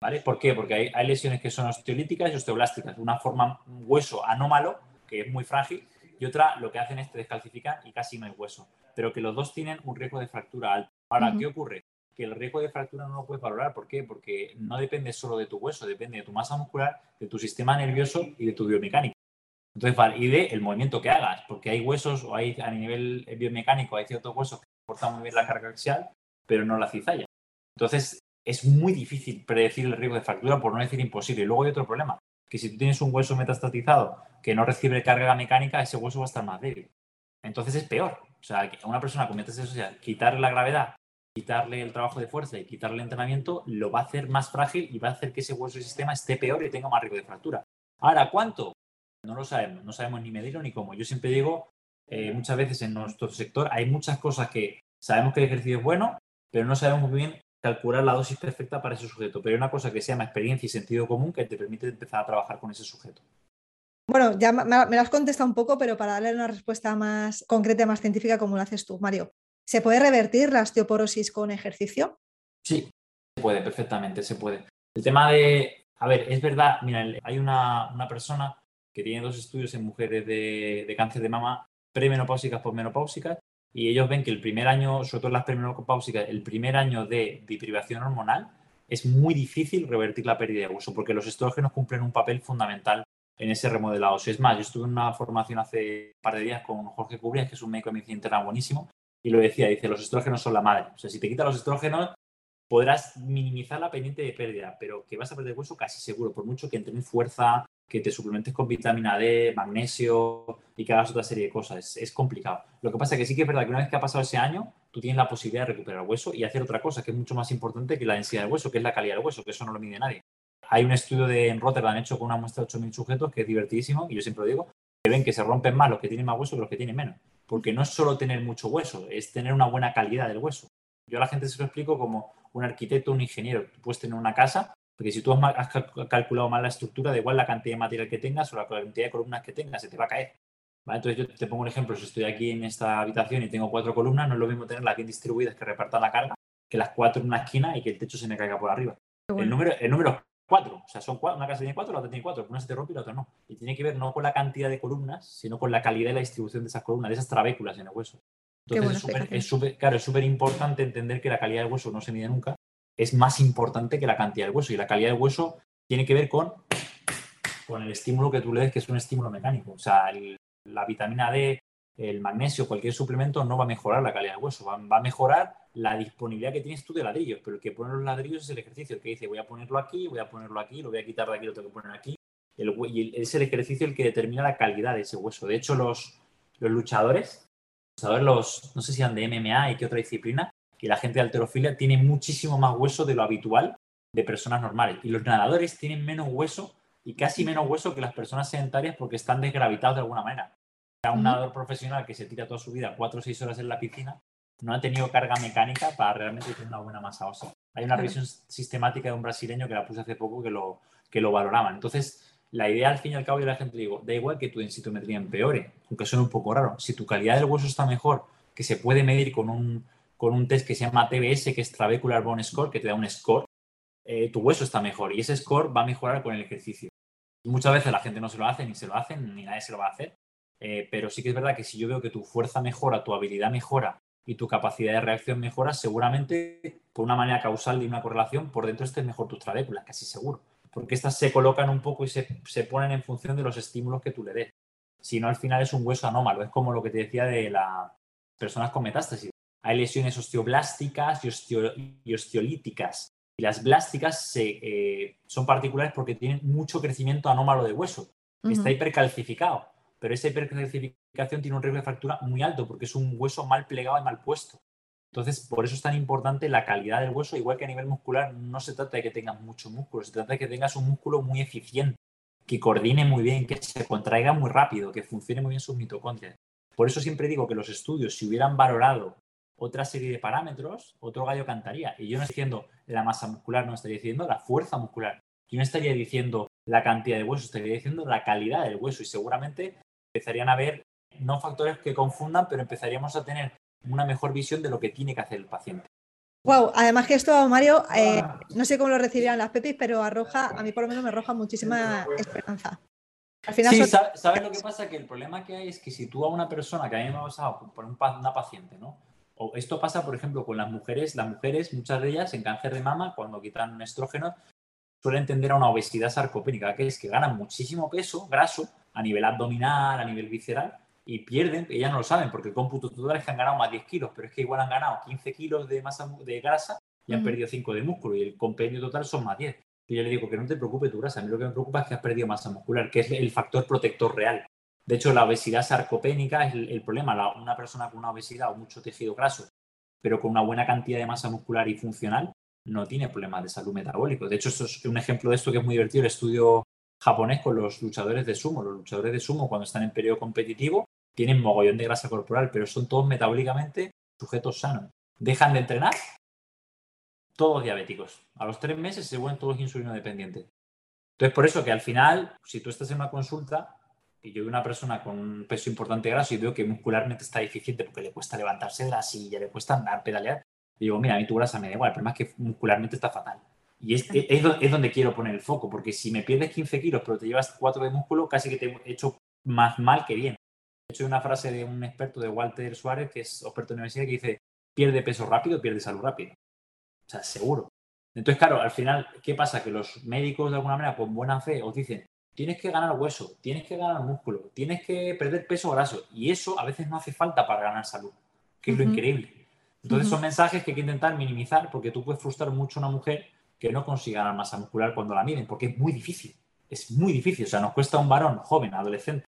¿Vale? ¿Por qué? Porque hay, lesiones que son osteolíticas y osteoblásticas. Una forma un hueso anómalo, que es muy frágil, y otra lo que hacen es te descalcifican y casi no hay hueso. Pero que los dos tienen un riesgo de fractura alto. Ahora, ¿qué ocurre? Que el riesgo de fractura no lo puedes valorar. ¿Por qué? Porque no depende solo de tu hueso, depende de tu masa muscular, de tu sistema nervioso y de tu biomecánica. Entonces, valide el movimiento que hagas, porque hay huesos o hay a nivel biomecánico, hay ciertos huesos que soportan muy bien la carga axial, pero no la cizalla. Entonces, es muy difícil predecir el riesgo de fractura, por no decir imposible. Y luego hay otro problema, que si tú tienes un hueso metastatizado que no recibe carga mecánica, ese hueso va a estar más débil. Entonces es peor. O sea, a una persona con metastasis, sea, quitarle la gravedad, quitarle el trabajo de fuerza y quitarle el entrenamiento, lo va a hacer más frágil y va a hacer que ese hueso y sistema esté peor y tenga más riesgo de fractura. Ahora, ¿cuánto? No lo sabemos, no sabemos ni medirlo ni cómo. Yo siempre digo, eh, muchas veces en nuestro sector hay muchas cosas que sabemos que el ejercicio es bueno, pero no sabemos muy bien calcular la dosis perfecta para ese sujeto. Pero hay una cosa que se llama experiencia y sentido común que te permite empezar a trabajar con ese sujeto. Bueno, ya me, lo has contestado un poco, pero para darle una respuesta más concreta, más científica, como lo haces tú, Mario. ¿Se puede revertir la osteoporosis con ejercicio? Sí, se puede, perfectamente, se puede. El tema de, a ver, es verdad, mira, hay una, una persona que tiene dos estudios en mujeres de, de cáncer de mama premenopáusicas, posmenopáusicas, y ellos ven que el primer año, sobre todo las premenopáusicas, el primer año de privación hormonal, es muy difícil revertir la pérdida de hueso, porque los estrógenos cumplen un papel fundamental en ese remodelado. es más, yo estuve en una formación hace un par de días con Jorge Cubrias, que es un médico de medicina interna buenísimo, y lo decía, dice, los estrógenos son la madre. O sea, si te quitas los estrógenos, podrás minimizar la pendiente de pérdida, pero que vas a perder hueso casi seguro, por mucho que entrenes fuerza, que te suplementes con vitamina D, magnesio y que hagas otra serie de cosas. Es, complicado. Lo que pasa es que sí que es verdad que una vez que ha pasado ese año, tú tienes la posibilidad de recuperar el hueso y hacer otra cosa que es mucho más importante que la densidad del hueso, que es la calidad del hueso, que eso no lo mide nadie. Hay un estudio de, en Rotterdam hecho con una muestra de 8.000 sujetos que es divertidísimo y yo siempre lo digo, que ven que se rompen más los que tienen más hueso que los que tienen menos. Porque no es solo tener mucho hueso, es tener una buena calidad del hueso. Yo a la gente se lo explico como un arquitecto, un ingeniero. Tú puedes tener una casa porque si tú has, calculado mal la estructura, da igual la cantidad de material que tengas o la cantidad de columnas que tengas, se te va a caer. Entonces yo te pongo un ejemplo, si estoy aquí en esta habitación y tengo cuatro columnas, no es lo mismo tenerlas bien distribuidas que repartan la carga que las cuatro en una esquina y que el techo se me caiga por arriba. El, número, el número cuatro, o sea, son cuatro, una casa tiene cuatro, la otra tiene cuatro, una se te rompe y la otra no. Y tiene que ver no con la cantidad de columnas, sino con la calidad y la distribución de esas columnas, de esas trabéculas en el hueso. Entonces, es súper, claro, es súper importante entender que la calidad del hueso no se mide nunca, es más importante que la cantidad del hueso. Y la calidad del hueso tiene que ver con, con el estímulo que tú le des, que es un estímulo mecánico. O sea, la vitamina D, el magnesio, cualquier suplemento no va a mejorar la calidad del hueso, va, a mejorar la disponibilidad que tienes tú de ladrillos, pero el que pone los ladrillos es el ejercicio, el que dice voy a ponerlo aquí, voy a ponerlo aquí, lo voy a quitar de aquí, lo tengo que poner aquí. El, y es el ejercicio el que determina la calidad de ese hueso. De hecho, los, los luchadores, los, no sé si han de MMA y qué otra disciplina, que la gente de alterofilia tiene muchísimo más hueso de lo habitual de personas normales. Y los nadadores tienen menos hueso y casi menos hueso que las personas sedentarias porque están desgravitados de alguna manera. un nadador profesional que se tira toda su vida cuatro o seis horas en la piscina no ha tenido carga mecánica para realmente tener una buena masa ósea. Hay una revisión sistemática de un brasileño que la puse hace poco que lo, que lo valoraban. Entonces, la idea al fin y al cabo, yo a la gente digo, da igual que tu densitometría empeore, aunque suene un poco raro. Si tu calidad del hueso está mejor, que se puede medir con un, con un test que se llama TBS, que es Trabecular Bone Score, que te da un score, eh, tu hueso está mejor y ese score va a mejorar con el ejercicio. muchas veces la gente no se lo hace, ni se lo hace, ni nadie se lo va a hacer. Eh, pero sí que es verdad que si yo veo que tu fuerza mejora, tu habilidad mejora y tu capacidad de reacción mejora, seguramente por una manera causal y una correlación, por dentro estés mejor tus trabéculas, casi seguro. Porque estas se colocan un poco y se, se ponen en función de los estímulos que tú le des. Si no, al final es un hueso anómalo. Es como lo que te decía de las personas con metástasis. Hay lesiones osteoblásticas y osteolíticas y las blásticas eh, son particulares porque tienen mucho crecimiento anómalo de hueso. Está hipercalcificado. pero esa hipercalcificación tiene un riesgo de fractura muy alto porque es un hueso mal plegado y mal puesto. Entonces, por eso es tan importante la calidad del hueso, igual que a nivel muscular, no se trata de que tengas mucho músculo, se trata de que tengas un músculo muy eficiente, que coordine muy bien, que se contraiga muy rápido, que funcione muy bien sus mitocondrias. Por eso siempre digo que los estudios, si hubieran valorado otra serie de parámetros, otro gallo cantaría. Y yo no estoy diciendo la masa muscular, no estaría diciendo la fuerza muscular. Yo no estaría diciendo la cantidad de hueso, estaría diciendo la calidad del hueso. Y seguramente empezarían a haber no factores que confundan, pero empezaríamos a tener una mejor visión de lo que tiene que hacer el paciente. Wow, además que esto, Mario, eh, no sé cómo lo recibirán las pepis, pero arroja, a mí por lo menos me arroja muchísima esperanza. Al final sí, ¿sabes lo que pasa? Que el problema que hay es que si tú a una persona, que a mí me ha pasado por una paciente, ¿no? O esto pasa, por ejemplo, con las mujeres. Las mujeres, muchas de ellas, en cáncer de mama, cuando quitan estrógeno, suelen tender a una obesidad sarcopénica, que es que ganan muchísimo peso, graso, a nivel abdominal, a nivel visceral, y pierden, ellas no lo saben, porque el cómputo total es que han ganado más 10 kilos, pero es que igual han ganado 15 kilos de masa de grasa y han perdido 5 de músculo, y el compendio total son más 10. Y yo le digo que no te preocupes tu grasa, a mí lo que me preocupa es que has perdido masa muscular, que es el factor protector real. De hecho, la obesidad sarcopénica es el, problema. una persona con una obesidad o mucho tejido graso, pero con una buena cantidad de masa muscular y funcional, no tiene problemas de salud metabólico. De hecho, es un ejemplo de esto que es muy divertido, el estudio japonés con los luchadores de sumo. Los luchadores de sumo, cuando están en periodo competitivo, tienen mogollón de grasa corporal, pero son todos metabólicamente sujetos sanos. Dejan de entrenar, todos diabéticos. A los tres meses se vuelven todos insulino dependientes. Entonces, por eso que al final, si tú estás en una consulta y yo veo una persona con un peso importante de graso y veo que muscularmente está deficiente porque le cuesta levantarse de la silla, le cuesta andar, pedalear, digo, mira, a mí tu grasa me da igual, el problema es que muscularmente está fatal. Y es, es, es, donde quiero poner el foco, porque si me pierdes 15 kilos pero te llevas 4 de músculo, casi que te he hecho más mal que bien. De hecho, hay una frase de un experto de Walter Suárez, que es experto en universidad, que dice, pierde peso rápido, pierde salud rápido. O sea, seguro. Entonces, claro, al final, ¿qué pasa? Que los médicos, de alguna manera, con buena fe, os dicen, tienes que ganar hueso, tienes que ganar músculo, tienes que perder peso graso. Y eso a veces no hace falta para ganar salud, que es lo increíble. Entonces, son mensajes que hay que intentar minimizar, porque tú puedes frustrar mucho a una mujer que no consiga ganar masa muscular cuando la miden, porque es muy difícil. Es muy difícil. O sea, nos cuesta a un varón joven, adolescente,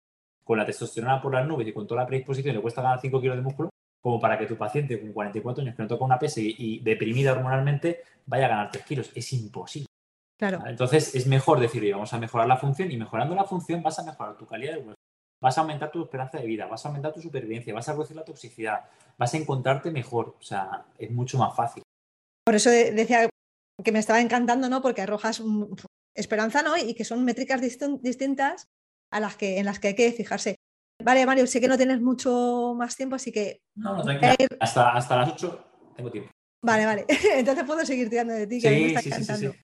con la testosterona por las nubes y con toda la predisposición le cuesta ganar 5 kilos de músculo, como para que tu paciente con 44 años que no toca una pesa y, deprimida hormonalmente vaya a ganar 3 kilos. Es imposible. Claro. Entonces es mejor decir, vamos a mejorar la función y mejorando la función vas a mejorar tu calidad de hueso, vas a aumentar tu esperanza de vida, vas a aumentar tu supervivencia, vas a reducir la toxicidad, vas a encontrarte mejor. O sea, es mucho más fácil. Por eso decía que me estaba encantando, ¿no? Porque arrojas esperanza, ¿no? Y que son métricas distintas a las que, en las que hay que fijarse. Vale, Mario, sé que no tienes mucho más tiempo, así que... No, no, tranquila. Hasta, hasta las 8 tengo tiempo. Vale, vale. Entonces puedo seguir tirando de ti, que me está encantando.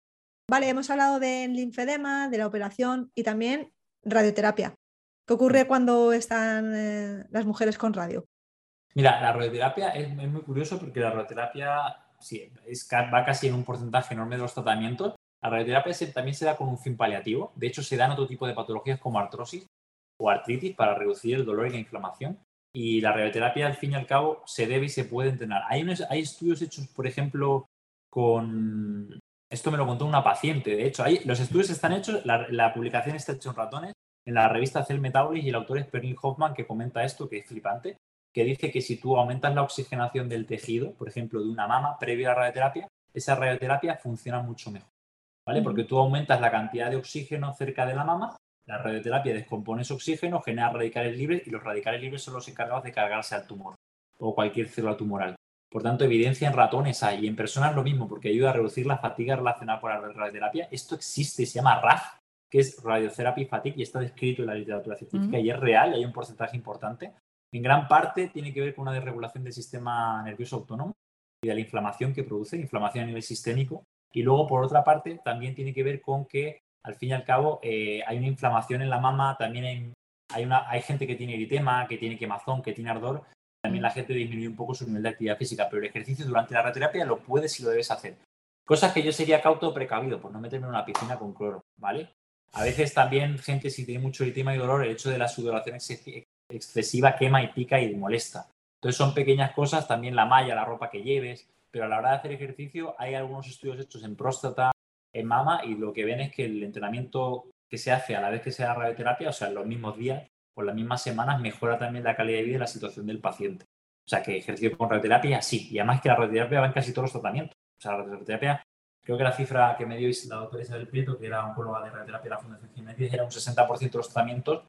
Vale, hemos hablado de linfedema, de la operación y también radioterapia. ¿Qué ocurre cuando están eh, las mujeres con radio? Mira, la radioterapia es, muy curioso porque la radioterapia sí, es, va casi en un porcentaje enorme de los tratamientos la radioterapia también se da con un fin paliativo. De hecho, se dan otro tipo de patologías como artrosis o artritis para reducir el dolor y la inflamación. Y la radioterapia, al fin y al cabo, se debe y se puede entrenar. Hay, hay estudios hechos, por ejemplo, con... Esto me lo contó una paciente. De hecho, los estudios están hechos, la, publicación está hecha en ratones, en la revista Cell Metabolism y el autor es Perlin Hoffman que comenta esto, que es flipante, que dice que si tú aumentas la oxigenación del tejido, por ejemplo, de una mama previo a la radioterapia, esa radioterapia funciona mucho mejor. ¿vale? Porque tú aumentas la cantidad de oxígeno cerca de la mama, la radioterapia descompone ese oxígeno, genera radicales libres y los radicales libres son los encargados de cargarse al tumor o cualquier célula tumoral. Por tanto, evidencia en ratones hay y en personas lo mismo, porque ayuda a reducir la fatiga relacionada con la radioterapia. Esto existe, se llama RAF, que es Radiotherapy Fatigue, y está descrito en la literatura científica y es real, y hay un porcentaje importante. En gran parte tiene que ver con una desregulación del sistema nervioso autónomo y de la inflamación que produce, inflamación a nivel sistémico, y luego, por otra parte, también tiene que ver con que, al fin y al cabo, eh, hay una inflamación en la mama, también hay, una, hay gente que tiene eritema, que tiene quemazón, que tiene ardor. También la gente disminuye un poco su nivel de actividad física, pero el ejercicio durante la radioterapia lo puedes y lo debes hacer. Cosas que yo sería cauto precavido, por no meterme en una piscina con cloro, ¿vale? A veces también gente si tiene mucho eritema y dolor, el hecho de la sudoración excesiva quema y pica y molesta. Entonces son pequeñas cosas, también la malla, la ropa que lleves, pero a la hora de hacer ejercicio hay algunos estudios hechos en próstata, en mama, y lo que ven es que el entrenamiento que se hace a la vez que se da radioterapia, o sea, en los mismos días, por las mismas semanas mejora también la calidad de vida y la situación del paciente. O sea, que ejercicio con radioterapia sí. Y además que la radioterapia va en casi todos los tratamientos. O sea, la radioterapia, creo que la cifra que me dio la doctora Isabel Prieto, que era oncóloga de radioterapia de la Fundación Jiménez, era un 60% de los tratamientos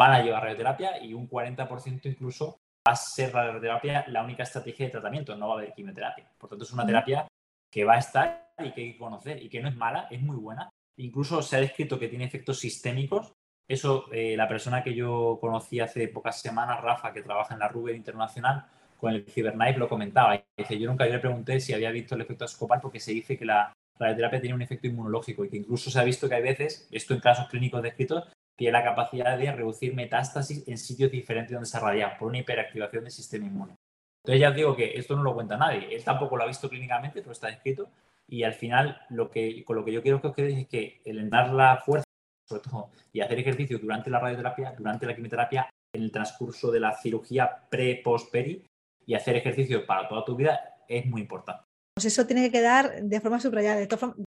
van a llevar radioterapia y un 40% incluso va a ser la radioterapia la única estrategia de tratamiento, no va a haber quimioterapia. Por tanto, es una terapia que va a estar y que hay que conocer y que no es mala, es muy buena. Incluso se ha descrito que tiene efectos sistémicos. Eso, eh, la persona que yo conocí hace pocas semanas, Rafa, que trabaja en la Ruber Internacional, con el Cyberknife lo comentaba. Y dice, yo nunca le pregunté si había visto el efecto escopal porque se dice que la radioterapia tiene un efecto inmunológico y que incluso se ha visto que hay veces, esto en casos clínicos descritos, tiene la capacidad de reducir metástasis en sitios diferentes donde se radia por una hiperactivación del sistema inmune. Entonces ya os digo que esto no lo cuenta nadie. Él tampoco lo ha visto clínicamente, pero está descrito. Y al final, lo que, con lo que yo quiero que os quedéis es que el entrenar la fuerza, sobre todo, y hacer ejercicio durante la radioterapia, durante la quimioterapia, en el transcurso de la cirugía pre-post-peri, y hacer ejercicio para toda tu vida es muy importante. Pues eso tiene que quedar de forma subrayada.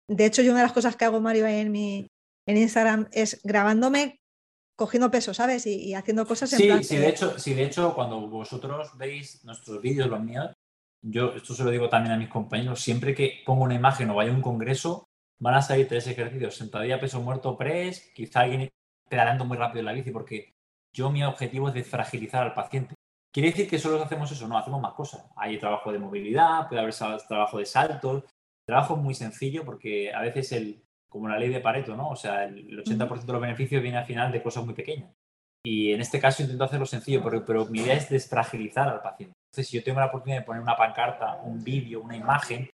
De hecho, yo una de las cosas que hago, Mario, en mi, en Instagram es grabándome cogiendo peso, ¿sabes? Y, haciendo cosas en sí, plan sí, de hecho, sí, de hecho, cuando vosotros veis nuestros vídeos, los míos, yo esto se lo digo también a mis compañeros, siempre que pongo una imagen o vaya a un congreso, van a salir tres ejercicios, sentadilla, peso muerto, press, quizá alguien pedaleando muy rápido en la bici, porque yo mi objetivo es de fragilizar al paciente. ¿Quiere decir que solo hacemos eso? No, hacemos más cosas. Hay trabajo de movilidad, puede haber trabajo de saltos, trabajo muy sencillo porque a veces el, como la ley de Pareto, ¿no? O sea, el 80% de los beneficios viene al final de cosas muy pequeñas. Y en este caso intento hacerlo sencillo, pero, pero mi idea es desfragilizar al paciente. Entonces, si yo tengo la oportunidad de poner una pancarta, un vídeo, una imagen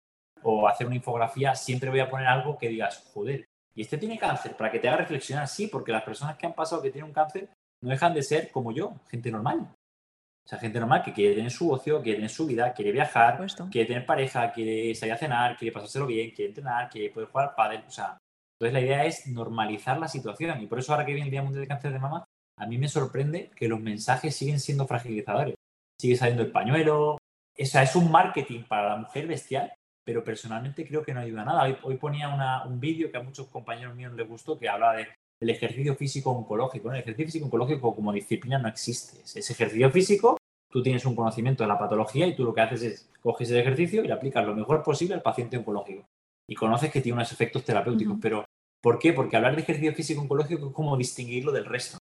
o hacer una infografía, siempre voy a poner algo que digas, joder, y este tiene cáncer, para que te haga reflexionar, sí, porque las personas que han pasado que tienen un cáncer no dejan de ser como yo, gente normal. O sea, gente normal que quiere tener su ocio, quiere tener su vida, quiere viajar, quiere tener pareja, quiere salir a cenar, quiere pasárselo bien, quiere entrenar, quiere poder jugar al pádel. O sea, entonces la idea es normalizar la situación y por eso ahora que viene el Día Mundial de Cáncer de Mama, a mí me sorprende que los mensajes siguen siendo fragilizadores. Sigue saliendo el pañuelo, o es un marketing para la mujer bestial, pero personalmente creo que no ayuda a nada. Hoy, ponía un vídeo que a muchos compañeros míos les gustó que habla del ejercicio físico oncológico. El ejercicio físico oncológico como disciplina no existe. Es ejercicio físico, tú tienes un conocimiento de la patología y tú lo que haces es coges el ejercicio y lo aplicas lo mejor posible al paciente oncológico. Y conoces que tiene unos efectos terapéuticos, pero ¿Por qué? Porque hablar de ejercicio físico oncológico es como distinguirlo del resto.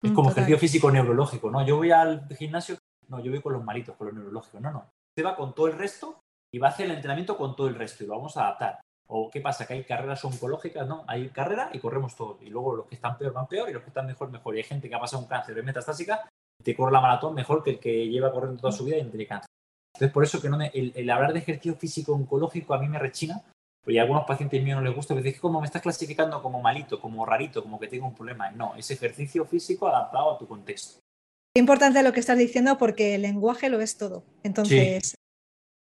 Es mm, como ejercicio físico neurológico, ¿no? Yo voy al gimnasio, no, yo voy con los malitos, con los neurológicos. No, no. Usted va con todo el resto y va a hacer el entrenamiento con todo el resto y lo vamos a adaptar. ¿O qué pasa? Que hay carreras oncológicas, ¿no? Hay carrera y corremos todos. Y luego los que están peor van peor y los que están mejor, mejor. Y hay gente que ha pasado un cáncer de metastásica y te corre la maratón mejor que el que lleva corriendo toda su vida y no tiene cáncer. Entonces, por eso que no el, el, hablar de ejercicio físico oncológico a mí me rechina, y a algunos pacientes míos no les gusta, me dicen, como me estás clasificando como malito, como rarito, como que tengo un problema. No, es ejercicio físico adaptado a tu contexto. Qué importante lo que estás diciendo porque el lenguaje lo es todo. Entonces,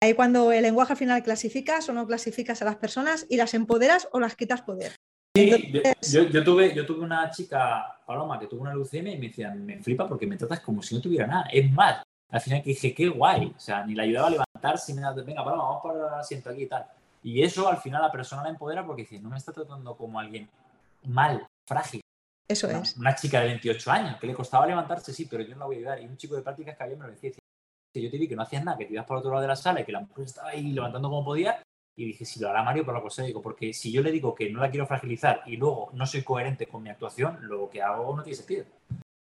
ahí cuando el lenguaje al final clasificas o no clasificas a las personas y las empoderas o las quitas poder. Sí, yo, tuve, yo tuve una chica, Paloma, que tuvo una leucemia y me decía, me flipa porque me tratas como si no tuviera nada. Es más, al final que dije, qué guay. O sea, ni la ayudaba a levantarse, ni nada. Venga, Paloma, vamos para el asiento aquí y tal. Y eso al final la persona la empodera porque dice, no me está tratando como alguien mal, frágil. Eso es. Una chica de 28 años, que le costaba levantarse, sí, pero yo no la voy a ayudar. Y un chico de prácticas que había me lo decía, que yo te vi que no hacías nada, que te ibas por otro lado de la sala y que la mujer estaba ahí levantando como podía. Y dije, si lo hará Mario, por la cosa digo, porque si yo le digo que no la quiero fragilizar y luego no soy coherente con mi actuación, lo que hago no tiene sentido.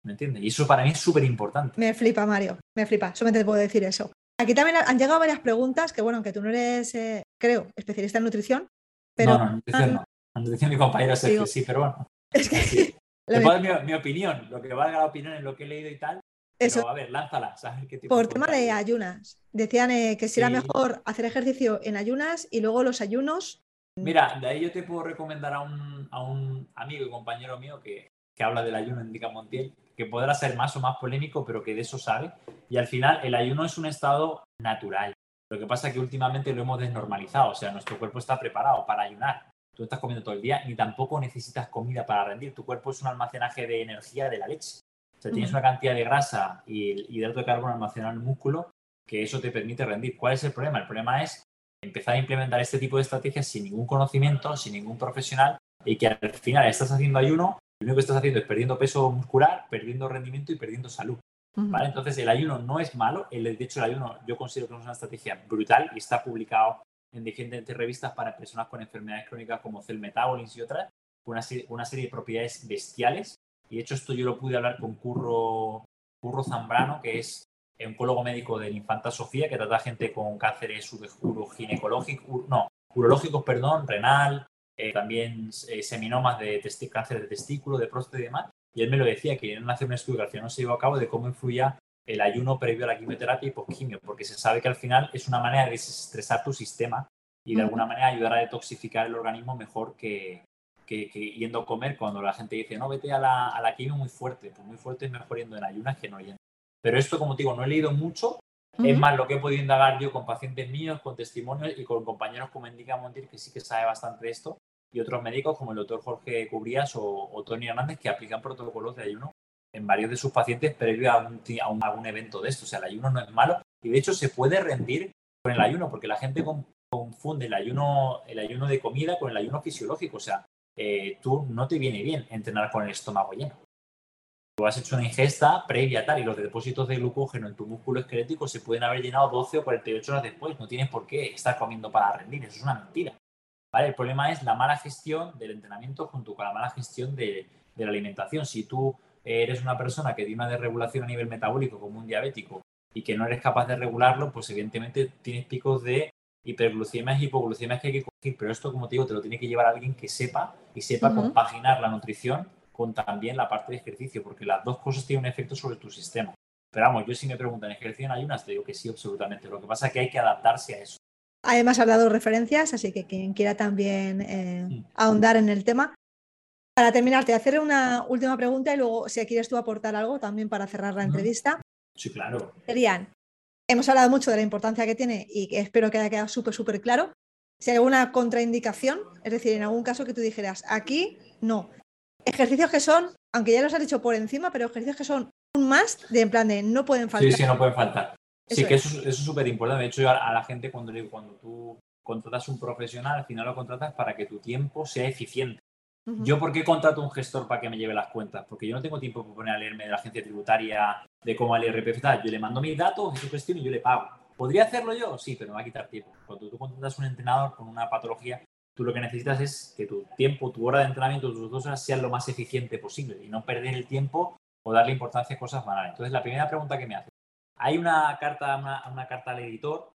¿Me entiendes? Y eso para mí es súper importante. Me flipa, Mario, me flipa. Solamente te puedo decir eso. Aquí también han llegado varias preguntas que, bueno, aunque tú no eres, eh, creo, especialista en nutrición, pero... No, no, nutrición no. En nutrición mi compañero Sergio, sí, pero bueno. Es que... Sí. mi, mi, opinión, lo que valga la opinión en lo que he leído y tal. Eso. a ver, lánzala. Por tema de ayunas. Decían eh, que si era mejor hacer ejercicio en ayunas y luego los ayunos. Mira, de ahí yo te puedo recomendar a un, a un amigo y compañero mío que, que habla del ayuno en Dica Montiel, que podrá ser más o más polémico, pero que de eso sabe. Y al final, el ayuno es un estado natural. Lo que pasa es que últimamente lo hemos desnormalizado, o sea, nuestro cuerpo está preparado para ayunar. Tú estás comiendo todo el día, ni tampoco necesitas comida para rendir. Tu cuerpo es un almacenaje de energía de la leche. O sea, tienes una cantidad de grasa y hidrato de carbono almacenado en el músculo que eso te permite rendir. ¿Cuál es el problema? El problema es empezar a implementar este tipo de estrategias sin ningún conocimiento, sin ningún profesional y que al final estás haciendo ayuno lo único que estás haciendo es perdiendo peso muscular, perdiendo rendimiento y perdiendo salud. ¿vale? Entonces, el ayuno no es malo. El, de hecho, el ayuno yo considero que es una estrategia brutal y está publicado en diferentes revistas para personas con enfermedades crónicas como Cell Metabolins y otras, una una serie de propiedades bestiales. Y de hecho, esto yo lo pude hablar con Curro, Curro Zambrano, que es oncólogo médico de la infanta Sofía, que trata a gente con cánceres no, urológicos, perdón, renal, eh, también eh, seminomas de cáncer de testículo, de próstata y demás. Y él me lo decía, que a hacer un estudio que al final no se llevó a cabo de cómo influía el ayuno previo a la quimioterapia y postquimio, porque se sabe que al final es una manera de desestresar tu sistema y de alguna manera ayudar a detoxificar el organismo mejor que, que, yendo a comer cuando la gente dice, no, vete a la, a la quimio muy fuerte. Pues muy fuerte es mejor yendo en ayunas que no yendo. Pero esto, como te digo, no he leído mucho. Es más lo que he podido indagar yo con pacientes míos, con testimonios y con compañeros como Indica Montir, que sí que sabe bastante de esto, y otros médicos como el doctor Jorge Cubrías o, Tony Hernández, que aplican protocolos de ayuno en varios de sus pacientes previo a, un, a, algún evento de esto. O sea, el ayuno no es malo y de hecho se puede rendir con el ayuno, porque la gente confunde el ayuno, el ayuno de comida con el ayuno fisiológico. O sea, eh, tú no te viene bien entrenar con el estómago lleno tú has hecho una ingesta previa tal y los depósitos de glucógeno en tu músculo esquelético se pueden haber llenado 12 o 48 horas después. No tienes por qué estar comiendo para rendir, eso es una mentira. ¿Vale? El problema es la mala gestión del entrenamiento junto con la mala gestión de, la alimentación. Si tú eres una persona que tiene una desregulación a nivel metabólico como un diabético y que no eres capaz de regularlo, pues evidentemente tienes picos de hiperglucemias y hipoglucemias que hay que coger. Pero esto, como te digo, te lo tiene que llevar alguien que sepa y sepa compaginar la nutrición con también la parte de ejercicio, porque las dos cosas tienen un efecto sobre tu sistema. Pero vamos, yo si me preguntan, ¿ejercicio en ayunas? Te digo que sí, absolutamente. Lo que pasa es que hay que adaptarse a eso. Además, ha dado referencias, así que quien quiera también eh, mm. ahondar en el tema. Para terminar, te hacer una última pregunta y luego, si quieres tú aportar algo también para cerrar la entrevista. Sí, claro. Serían, hemos hablado mucho de la importancia que tiene y espero que haya quedado súper, súper claro. Si hay alguna contraindicación, es decir, en algún caso que tú dijeras, aquí no, ejercicios que son, aunque ya los has dicho por encima, pero ejercicios que son un más de en plan de no pueden faltar. Sí, sí, no pueden faltar. sí, que eso, es súper importante. De hecho, a, la gente cuando digo, cuando tú contratas un profesional, al final lo contratas para que tu tiempo sea eficiente. ¿Yo por qué contrato un gestor para que me lleve las cuentas? Porque yo no tengo tiempo para poner a leerme de la agencia tributaria, de cómo el IRPF está. Yo le mando mis datos, su gestión y yo le pago. ¿Podría hacerlo yo? Sí, pero me va a quitar tiempo. Cuando tú contratas un entrenador con una patología, tú lo que necesitas es que tu tiempo, tu hora de entrenamiento, tus dos horas sean lo más eficiente posible y no perder el tiempo o darle importancia a cosas banales. Entonces, la primera pregunta que me hace, hay una carta, una, carta al editor,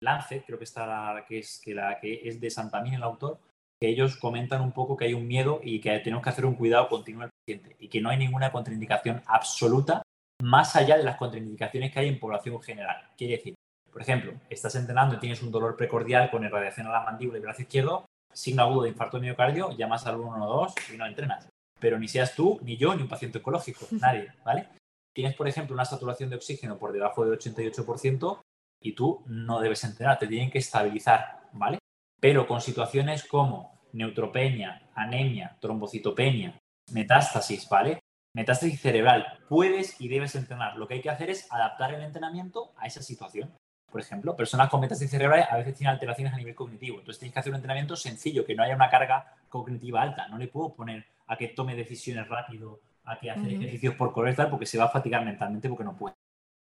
Lance, creo que está que es que la que es de Santamín el autor, que ellos comentan un poco que hay un miedo y que tenemos que hacer un cuidado continuo al paciente y que no hay ninguna contraindicación absoluta más allá de las contraindicaciones que hay en población general. Quiere decir, por ejemplo, estás entrenando y tienes un dolor precordial con irradiación a la mandíbula y brazo izquierdo, signo agudo de infarto de miocardio, llamas al 112 y no entrenas. Pero ni seas tú, ni yo, ni un paciente oncológico, nadie, ¿vale? Tienes, por ejemplo, una saturación de oxígeno por debajo del 88% y tú no debes entrenar, te tienen que estabilizar, ¿vale? Pero con situaciones como neutropenia, anemia, trombocitopenia, metástasis, ¿vale? Metástasis cerebral, puedes y debes entrenar. Lo que hay que hacer es adaptar el entrenamiento a esa situación. Por ejemplo, personas con metástasis cerebrales a veces tienen alteraciones a nivel cognitivo. Entonces tienes que hacer un entrenamiento sencillo, que no haya una carga cognitiva alta. No le puedo poner a que tome decisiones rápido, a que hace ejercicios por correr tal, porque se va a fatigar mentalmente porque no puede.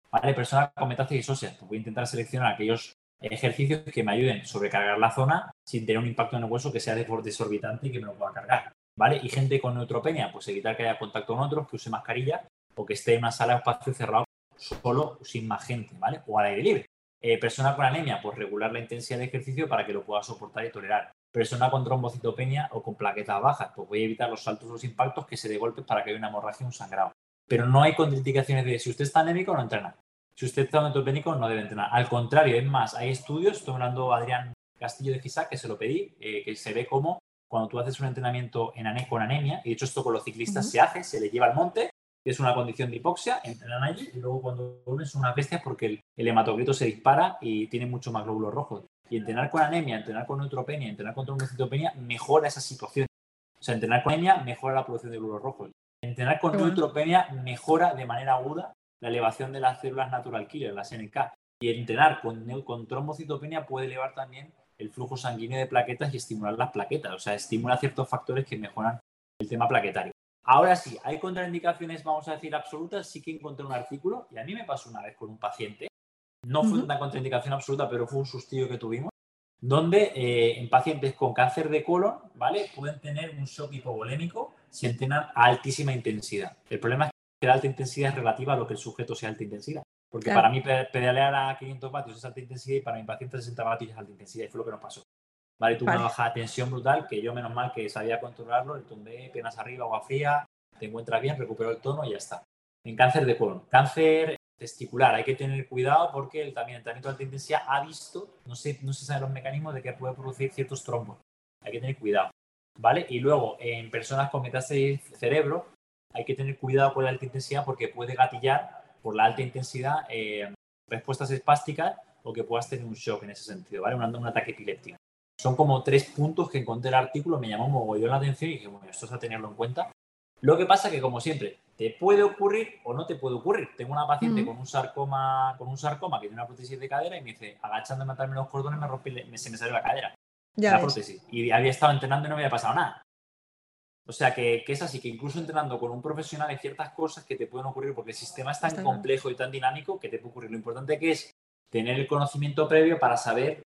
Vale, personas con metástasis óseas, pues voy a intentar seleccionar aquellos ejercicios que me ayuden a sobrecargar la zona sin tener un impacto en el hueso que sea desorbitant y que me lo pueda cargar. ¿Vale? Y gente con neutropenia, pues evitar que haya contacto con otros, que use mascarilla o que esté en una sala de espacio cerrado solo sin más gente, ¿vale? O al aire libre. Eh, persona con anemia, pues regular la intensidad de ejercicio para que lo pueda soportar y tolerar. Persona con trombocitopenia o con plaquetas bajas, pues voy a evitar los saltos o los impactos que se dé golpes para que haya una hemorragia o un sangrado. Pero no hay contraindicaciones de si usted está anémico no entrena. Si usted está neutropénico no debe entrenar. Al contrario, es más, hay estudios, estoy hablando Adrián Castillo de FISAC, que se lo pedí, eh, que se ve como cuando tú haces un entrenamiento en con anemia, y de hecho esto con los ciclistas se hace, se le lleva al monte, es una condición de hipoxia, entrenan allí y luego cuando vuelven son unas bestias porque el, el hematocrito se dispara y tiene mucho más glóbulos rojos. Y entrenar con anemia, entrenar con neutropenia, entrenar con trombocitopenia mejora esa situación. O sea, entrenar con anemia mejora la producción de glóbulos rojos. Entrenar con neutropenia mejora de manera aguda la elevación de las células natural killer, las NK. Y entrenar con, con trombocitopenia puede elevar también el flujo sanguíneo de plaquetas y estimular las plaquetas. O sea, estimula ciertos factores que mejoran el tema plaquetario. Ahora sí, hay contraindicaciones, vamos a decir, absolutas. Sí que encontré un artículo y a mí me pasó una vez con un paciente. No fue una contraindicación absoluta, pero fue un sustillo que tuvimos, donde eh, en pacientes con cáncer de colon, ¿vale? Pueden tener un shock hipovolémico si entrenan a altísima intensidad. El problema es que la alta intensidad es relativa a lo que el sujeto sea alta intensidad. Porque para mí pedalear a 500 vatios es alta intensidad y para mi paciente 60 vatios es alta intensidad. Y fue lo que nos pasó. ¿vale? Tuve una baja de tensión brutal que yo, menos mal que sabía controlarlo, el tumbé, piernas arriba, agua fría, te encuentras bien, recuperó el tono y ya está. En cáncer de colon, cáncer testicular, hay que tener cuidado porque el, también el tratamiento de alta intensidad ha visto, no sé, no se saben los mecanismos de que puede producir ciertos trombos. Hay que tener cuidado, ¿vale? Y luego, en personas con metástasis cerebro, hay que tener cuidado con la alta intensidad porque puede gatillar por la alta intensidad eh, respuestas espásticas o que puedas tener un shock en ese sentido, ¿vale? Un, un ataque epiléptico. Son como tres puntos que encontré el artículo, me llamó mogollón la atención y dije, bueno, esto es a tenerlo en cuenta. Lo que pasa que, como siempre, te puede ocurrir o no te puede ocurrir. Tengo una paciente con, un sarcoma, con un sarcoma que tiene una prótesis de cadera y me dice, agachándome a matarme los cordones, me rompí, me, se me salió la cadera. Ya la prótesis. Y había estado entrenando y no me había pasado nada. O sea que, que, es así, que incluso entrenando con un profesional hay ciertas cosas que te pueden ocurrir porque el sistema es tan complejo y tan dinámico que te puede ocurrir. Lo importante que es tener el conocimiento previo para saber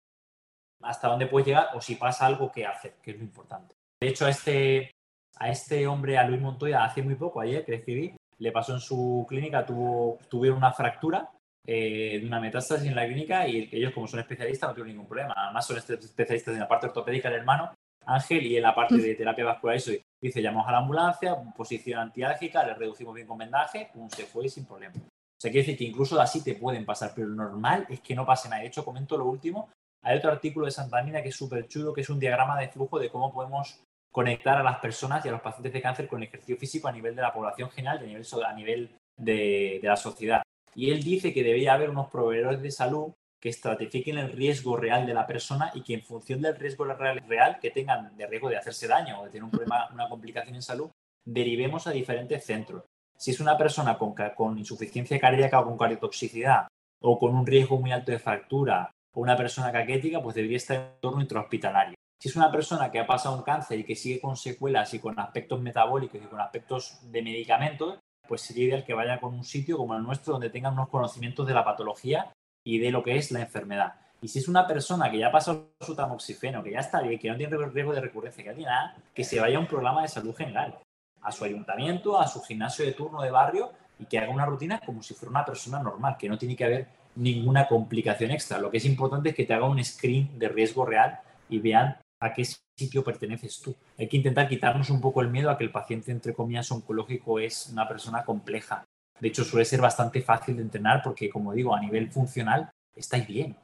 hasta dónde puedes llegar o si pasa algo que hacer, que es lo importante. De hecho, a este, a este hombre, a Luis Montoya, hace muy poco, ayer que le escribí, le pasó en su clínica, tuvo, tuvieron una fractura eh, de una metástasis en la clínica y ellos, como son especialistas, no tuvieron ningún problema. Además, son especialistas en la parte ortopédica del hermano, Ángel, y en la parte de terapia vascular. Eso dice: llamamos a la ambulancia, posición antiálgica, le reducimos bien con vendaje, pum, se fue sin problema. O sea, quiere decir que incluso así te pueden pasar, pero lo normal es que no pase nada. De hecho, comento lo último, hay otro artículo de Santa Mina que es súper chulo, que es un diagrama de flujo de cómo podemos conectar a las personas y a los pacientes de cáncer con ejercicio físico a nivel de la población general y a nivel de, la sociedad. Y él dice que debería haber unos proveedores de salud que estratifiquen el riesgo real de la persona y que en función del riesgo real, que tengan de riesgo de hacerse daño o de tener un problema, una complicación en salud, derivemos a diferentes centros. Si es una persona con, insuficiencia cardíaca o con cardiotoxicidad o con un riesgo muy alto de fractura o una persona caquética, pues debería estar en un entorno intrahospitalario. Si es una persona que ha pasado un cáncer y que sigue con secuelas y con aspectos metabólicos y con aspectos de medicamentos, pues sería ideal que vaya con un sitio como el nuestro donde tengan unos conocimientos de la patología y de lo que es la enfermedad. Y si es una persona que ya ha pasado su tamoxifeno, que ya está bien, que no tiene riesgo de recurrencia, que no tiene nada, que se vaya a un programa de salud general, a su ayuntamiento, a su gimnasio de turno de barrio y que haga una rutina como si fuera una persona normal, que no tiene que haber ninguna complicación extra. Lo que es importante es que te haga un screen de riesgo real y vean a qué sitio perteneces tú. Hay que intentar quitarnos un poco el miedo a que el paciente, entre comillas, oncológico es una persona compleja. De hecho, suele ser bastante fácil de entrenar porque, como digo, a nivel funcional estáis bien.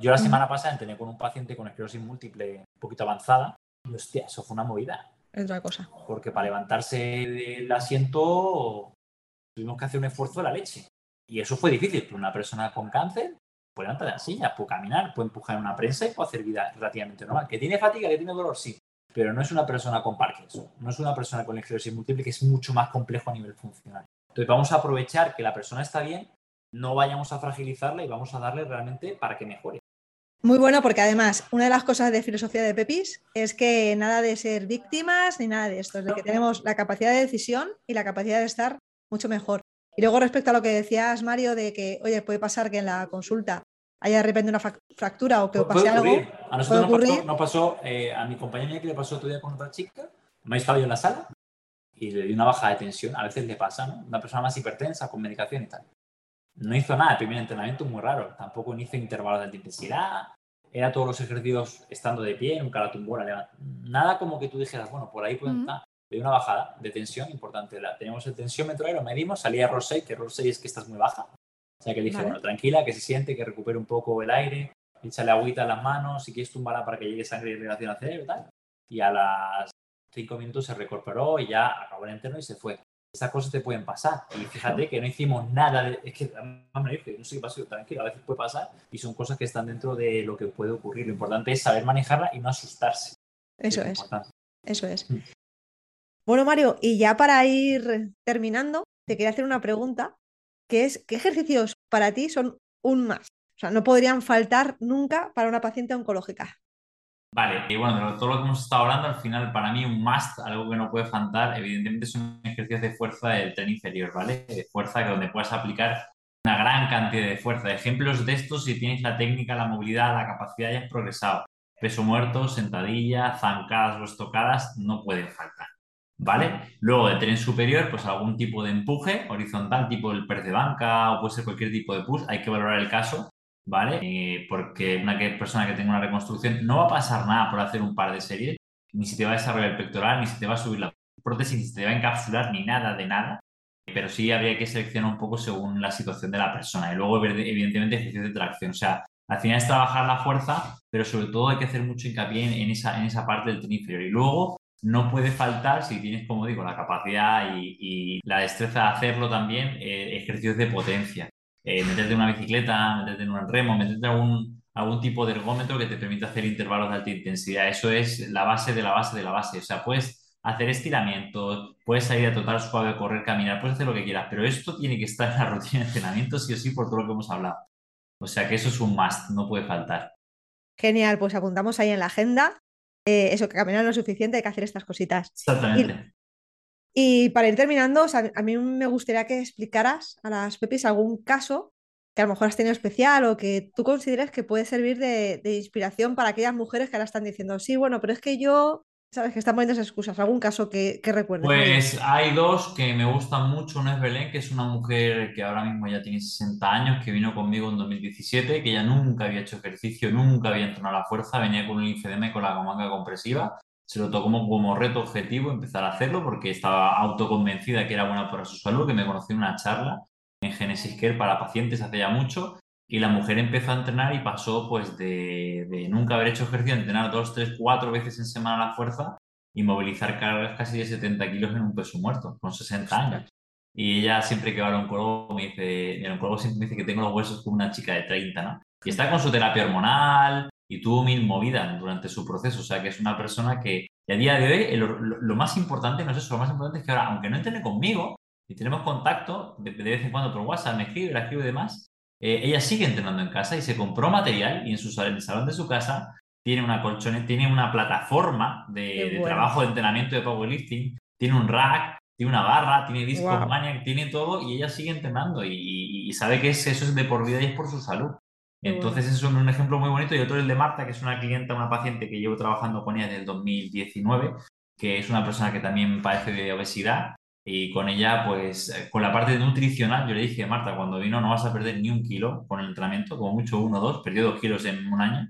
Yo, la semana pasada entrené con un paciente con esclerosis múltiple un poquito avanzada y, hostia, eso fue una movida. Es otra cosa. Porque para levantarse del asiento tuvimos que hacer un esfuerzo de la leche. Y eso fue difícil, pero una persona con cáncer puede levantar de la silla, puede caminar, puede empujar una prensa y puede hacer vida relativamente normal. Que tiene fatiga, que tiene dolor, sí, pero no es una persona con Parkinson, no es una persona con esclerosis múltiple, que es mucho más complejo a nivel funcional. Entonces vamos a aprovechar que la persona está bien, no vayamos a fragilizarla y vamos a darle realmente para que mejore. Muy bueno, porque además, una de las cosas de filosofía de Pepis es que nada de ser víctimas ni nada de esto, es de que tenemos la capacidad de decisión y la capacidad de estar mucho mejor. Y luego respecto a lo que decías, Mario, de que, oye, puede pasar que en la consulta haya de repente una fractura o que pase algo. A nosotros nos pasó, nos pasó eh, a mi compañera que le pasó otro día con otra chica, me he estado yo en la sala y le di una baja de tensión, a veces le pasa, ¿no? Una persona más hipertensa, con medicación y tal. No hizo nada, el primer entrenamiento muy raro, tampoco hizo intervalos de alta intensidad, era todos los ejercicios estando de pie, nunca la tumbó, nada como que tú dijeras, bueno, por ahí puede estar de una bajada de tensión importante. La, tenemos el tensiómetro ahí, lo medimos, salía error 6, que error 6 es que estás muy baja. O sea que dije, bueno, tranquila, que se siente, que recupere un poco el aire, échale agüita en las manos, si quieres tumbarla para que llegue sangre y irrigación al cerebro y tal. Y a las 5 minutos se recuperó y ya acabó el interno y se fue. Esas cosas te pueden pasar. Y fíjate que no hicimos nada. De, es que no sé qué pasó, tranquilo, a veces puede pasar y son cosas que están dentro de lo que puede ocurrir. Lo importante es saber manejarla y no asustarse. Eso es. Eso es. Mm. Bueno, Mario, y ya para ir terminando, te quería hacer una pregunta, que es, ¿qué ejercicios para ti son un más? O sea, no podrían faltar nunca para una paciente oncológica. Vale, y bueno, de todo lo que hemos estado hablando, al final, para mí, un must, algo que no puede faltar, evidentemente, son ejercicios de fuerza del tren inferior, ¿vale? De fuerza que donde puedas aplicar una gran cantidad de fuerza. Ejemplos de esto, si tienes la técnica, la movilidad, la capacidad, ya has progresado. Peso muerto, sentadilla, zancadas o estocadas, no pueden faltar. ¿Vale? Luego de tren superior, pues algún tipo de empuje horizontal, tipo el press de banca o puede ser cualquier tipo de push, hay que valorar el caso, ¿vale? Eh, porque una persona que tenga una reconstrucción no va a pasar nada por hacer un par de series, ni si te va a desarrollar el pectoral, ni si te va a subir la prótesis, ni si te va a encapsular, ni nada de nada. Pero sí habría que seleccionar un poco según la situación de la persona. Y luego, evidentemente, ejercicios de tracción. O sea, al final es trabajar la fuerza, pero sobre todo hay que hacer mucho hincapié en, esa, en esa parte del tren inferior. Y luego no puede faltar, si tienes, como digo, la capacidad y, la destreza de hacerlo también, eh, ejercicios de potencia. Eh, meterte en una bicicleta, meterte en un remo, meterte algún, algún tipo de ergómetro que te permita hacer intervalos de alta intensidad. Eso es la base de la base de la base. O sea, puedes hacer estiramientos, puedes salir a total suave, correr, caminar, puedes hacer lo que quieras, pero esto tiene que estar en la rutina de entrenamiento sí o sí por todo lo que hemos hablado. O sea que eso es un must, no puede faltar. Genial, pues apuntamos ahí en la agenda eh, eso, que caminar lo suficiente, hay que hacer estas cositas. Exactamente. Y, para ir terminando, a mí me gustaría que explicaras a las Pepis algún caso que a lo mejor has tenido especial o que tú consideres que puede servir de, de inspiración para aquellas mujeres que ahora están diciendo, sí, bueno, pero es que yo ¿Sabes? Que están poniendo esas excusas. ¿Algún caso que, que recuerdes? Pues hay dos que me gustan mucho. Una es Belén, que es una mujer que ahora mismo ya tiene 60 años, que vino conmigo en 2017, que ya nunca había hecho ejercicio, nunca había entrenado a la fuerza, venía con un linfedema con la manga compresiva. Se lo tocó como, como reto objetivo empezar a hacerlo porque estaba autoconvencida que era buena para su salud, que me conocí en una charla en Genesis Care para pacientes hace ya mucho y la mujer empezó a entrenar y pasó pues de, nunca haber hecho ejercicio a entrenar dos, tres, cuatro veces en semana la fuerza y movilizar cargas casi de 70 kilos en un peso muerto, con 60 años. Y ella siempre que va al oncólogo me dice, el oncólogo siempre me dice que tengo los huesos como una chica de 30, ¿no? Y está con su terapia hormonal y tuvo mil movidas durante su proceso, o sea que es una persona que a día de hoy lo, más importante, no es eso, lo más importante es que ahora, aunque no entrene conmigo y tenemos contacto de, vez en cuando por WhatsApp, me escribe, la escribo y demás, eh, ella sigue entrenando en casa y se compró material y en, su, el salón de su casa tiene una colchoneta, tiene una plataforma de, trabajo de entrenamiento de powerlifting, tiene un rack, tiene una barra, tiene disco maniac, tiene todo y ella sigue entrenando y, sabe que eso es de por vida y es por su salud. Entonces, eso es un ejemplo muy bonito. Y otro es el de Marta, que es una clienta, una paciente que llevo trabajando con ella desde el 2019, que es una persona que también padece de obesidad y con ella, pues, eh, con la parte nutricional, yo le dije, Marta, cuando vino no vas a perder ni un kilo con el entrenamiento, como mucho uno o dos, perdió dos kilos en un año.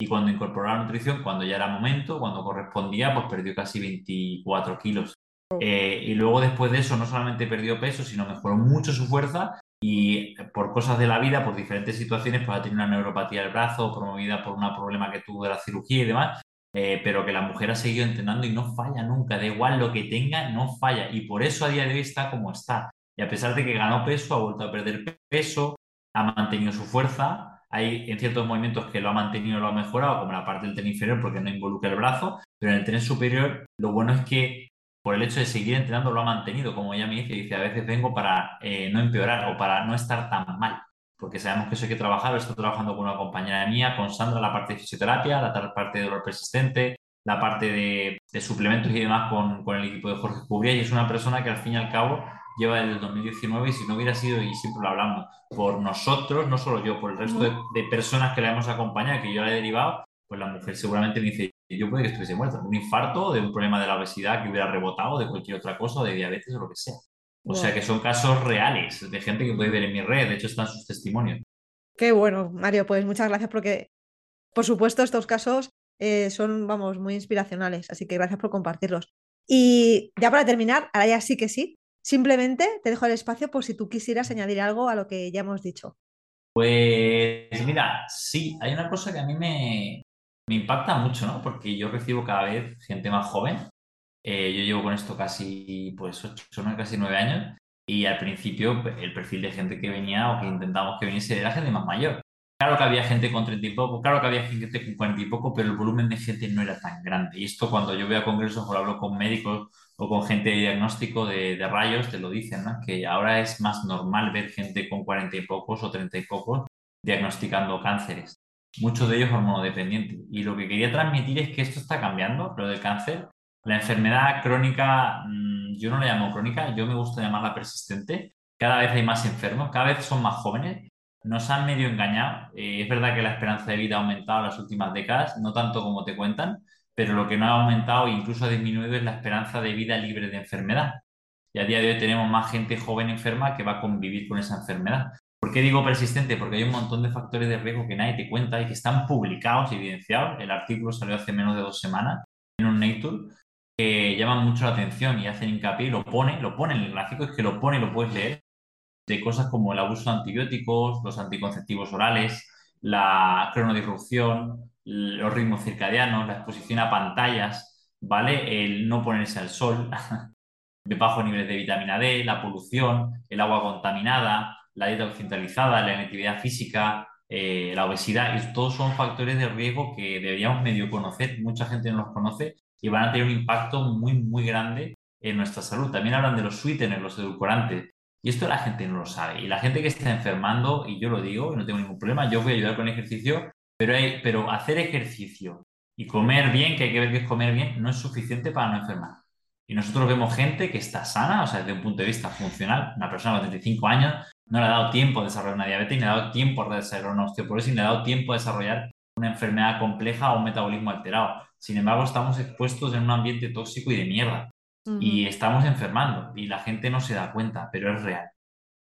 Y cuando incorporó la nutrición, cuando ya era momento, cuando correspondía, pues perdió casi 24 kilos. Eh, y luego después de eso, no solamente perdió peso, sino mejoró mucho su fuerza y por cosas de la vida, por diferentes situaciones, pues ha tenido una neuropatía del brazo promovida por un problema que tuvo de la cirugía y demás, eh, pero que la mujer ha seguido entrenando y no falla nunca, da igual lo que tenga, no falla. Y por eso a día de hoy está como está. Y a pesar de que ganó peso, ha vuelto a perder peso, ha mantenido su fuerza. Hay en ciertos movimientos que lo ha mantenido, lo ha mejorado, como la parte del tren inferior, porque no involucra el brazo, pero en el tren superior lo bueno es que por el hecho de seguir entrenando lo ha mantenido, como ella me dice, dice, a veces vengo para eh, no empeorar o para no estar tan mal porque sabemos que eso hay que trabajar. Estoy trabajando con una compañera mía, con Sandra, la parte de fisioterapia, la parte de dolor persistente, la parte de, suplementos y demás con, con, el equipo de Jorge Cubría. Y es una persona que al fin y al cabo lleva desde el 2019 y si no hubiera sido, y siempre lo hablamos, por nosotros, no solo yo, por el resto de, personas que la hemos acompañado, que yo la he derivado, pues la mujer seguramente me dice, yo puede que estuviese muerta, de un infarto, de un problema de la obesidad que hubiera rebotado, de cualquier otra cosa, de diabetes o lo que sea. O sea que son casos reales de gente que puede ver en mi red, de hecho están sus testimonios. Qué bueno, Mario, pues muchas gracias porque, por supuesto, estos casos eh, son, vamos, muy inspiracionales, así que gracias por compartirlos. Y ya para terminar, ahora ya sí que sí, simplemente te dejo el espacio por si tú quisieras añadir algo a lo que ya hemos dicho. Pues mira, sí, hay una cosa que a mí me, me impacta mucho, ¿no? Porque yo recibo cada vez gente más joven eh, yo llevo con esto casi, pues, ocho, casi nueve años y al principio pues, el perfil de gente que venía o que intentamos que viniese era gente más mayor. Claro que había gente con 30 y poco, claro que había gente con 40 y poco, pero el volumen de gente no era tan grande. Y esto cuando yo voy a congresos o hablo con médicos o con gente de diagnóstico de, de rayos, te lo dicen, ¿no? que ahora es más normal ver gente con 40 y pocos o 30 y pocos diagnosticando cánceres. Muchos de ellos hormonodependientes. Y lo que quería transmitir es que esto está cambiando, lo del cáncer. La enfermedad crónica, mm, yo no la llamo crónica, yo me gusta llamarla persistente. Cada vez hay más enfermos, cada vez son más jóvenes. Nos han medio engañado. Eh, es verdad que la esperanza de vida ha aumentado en las últimas décadas, no tanto como te cuentan, pero lo que no ha aumentado e incluso ha disminuido es la esperanza de vida libre de enfermedad. Y a día de hoy tenemos más gente joven enferma que va a convivir con esa enfermedad. ¿Por qué digo persistente? Porque hay un montón de factores de riesgo que nadie te cuenta y que están publicados y evidenciados. El artículo salió hace menos de dos semanas en un Nature que llaman mucho la atención y hacen hincapié y lo pone, lo pone en el gráfico, es que lo pone y lo puedes leer, de cosas como el abuso de antibióticos, los anticonceptivos orales, la cronodisrupción, los ritmos circadianos, la exposición a pantallas, ¿vale? El no ponerse al sol, de bajos niveles de vitamina D, la polución, el agua contaminada, la dieta occidentalizada, la inactividad física, eh, la obesidad, y todos son factores de riesgo que deberíamos medio conocer, mucha gente no los conoce y van a tener un impacto muy, muy grande en nuestra salud. También hablan de los sweeteners, los edulcorantes, y esto la gente no lo sabe. Y la gente que está enfermando, y yo lo digo, y no tengo ningún problema, yo voy a ayudar con ejercicio, pero, hay, pero hacer ejercicio y comer bien, que hay que ver que es comer bien, no es suficiente para no enfermar. Y nosotros vemos gente que está sana, o sea, desde un punto de vista funcional, una persona de 35 años no le ha dado tiempo a desarrollar una diabetes, ni le ha dado tiempo a desarrollar una osteoporosis, ni le ha dado tiempo a desarrollar una enfermedad compleja o un metabolismo alterado. Sin embargo, estamos expuestos en un ambiente tóxico y de mierda. Y estamos enfermando y la gente no se da cuenta, pero es real.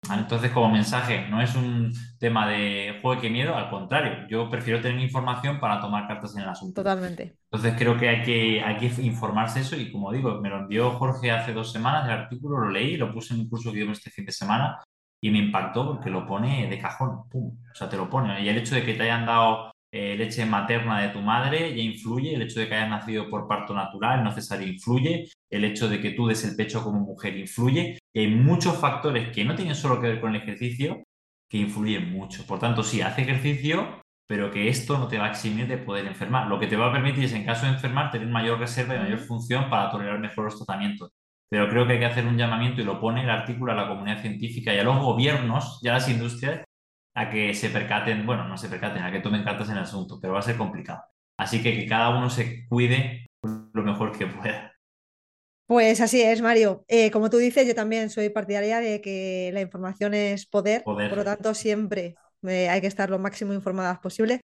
Entonces, como mensaje, no es un tema de juego que miedo, al contrario, yo prefiero tener información para tomar cartas en el asunto. Totalmente. Entonces, creo que hay que, hay que informarse eso y, como digo, me lo envió Jorge hace dos semanas el artículo, lo leí, lo puse en un curso que dimos este fin de semana y me impactó porque lo pone de cajón, pum, o sea, te lo pone. Y el hecho de que te hayan dado eh, leche materna de tu madre ya influye, el hecho de que hayas nacido por parto natural, no cesárea influye, el hecho de que tú des el pecho como mujer influye, y hay muchos factores que no tienen solo que ver con el ejercicio, que influyen mucho. Por tanto, sí, haz ejercicio, pero que esto no te va a eximir de poder enfermar. Lo que te va a permitir es, en caso de enfermar, tener mayor reserva y mayor función para tolerar mejor los tratamientos pero creo que hay que hacer un llamamiento y lo pone el artículo a la comunidad científica y a los gobiernos y a las industrias a que se percaten, bueno, no se percaten, a que tomen cartas en el asunto, pero va a ser complicado. Así que que cada uno se cuide lo mejor que pueda. Pues así es, Mario. Eh, como tú dices, yo también soy partidaria de que la información es poder, por lo tanto siempre eh, hay que estar lo máximo informadas posible.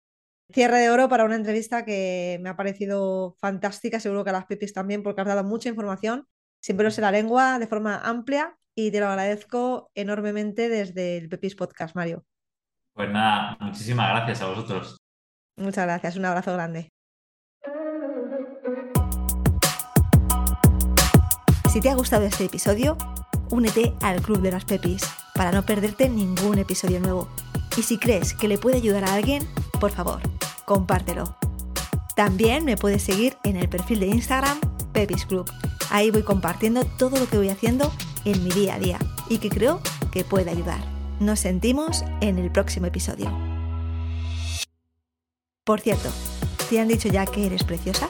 Cierre de oro para una entrevista que me ha parecido fantástica, seguro que a las pipis también, porque has dado mucha información siempre sé la lengua de forma amplia y te lo agradezco enormemente desde el Pepis Podcast, Mario. Pues nada, muchísimas gracias a vosotros. Muchas gracias, un abrazo grande. Si te ha gustado este episodio, únete al Club de las Pepis para no perderte ningún episodio nuevo. Y si crees que le puede ayudar a alguien, por favor, compártelo. También me puedes seguir en el perfil de Instagram Pepis Club Ahí voy compartiendo todo lo que voy haciendo en mi día a día y que creo que puede ayudar. Nos sentimos en el próximo episodio. Por cierto, ¿te han dicho ya que eres preciosa?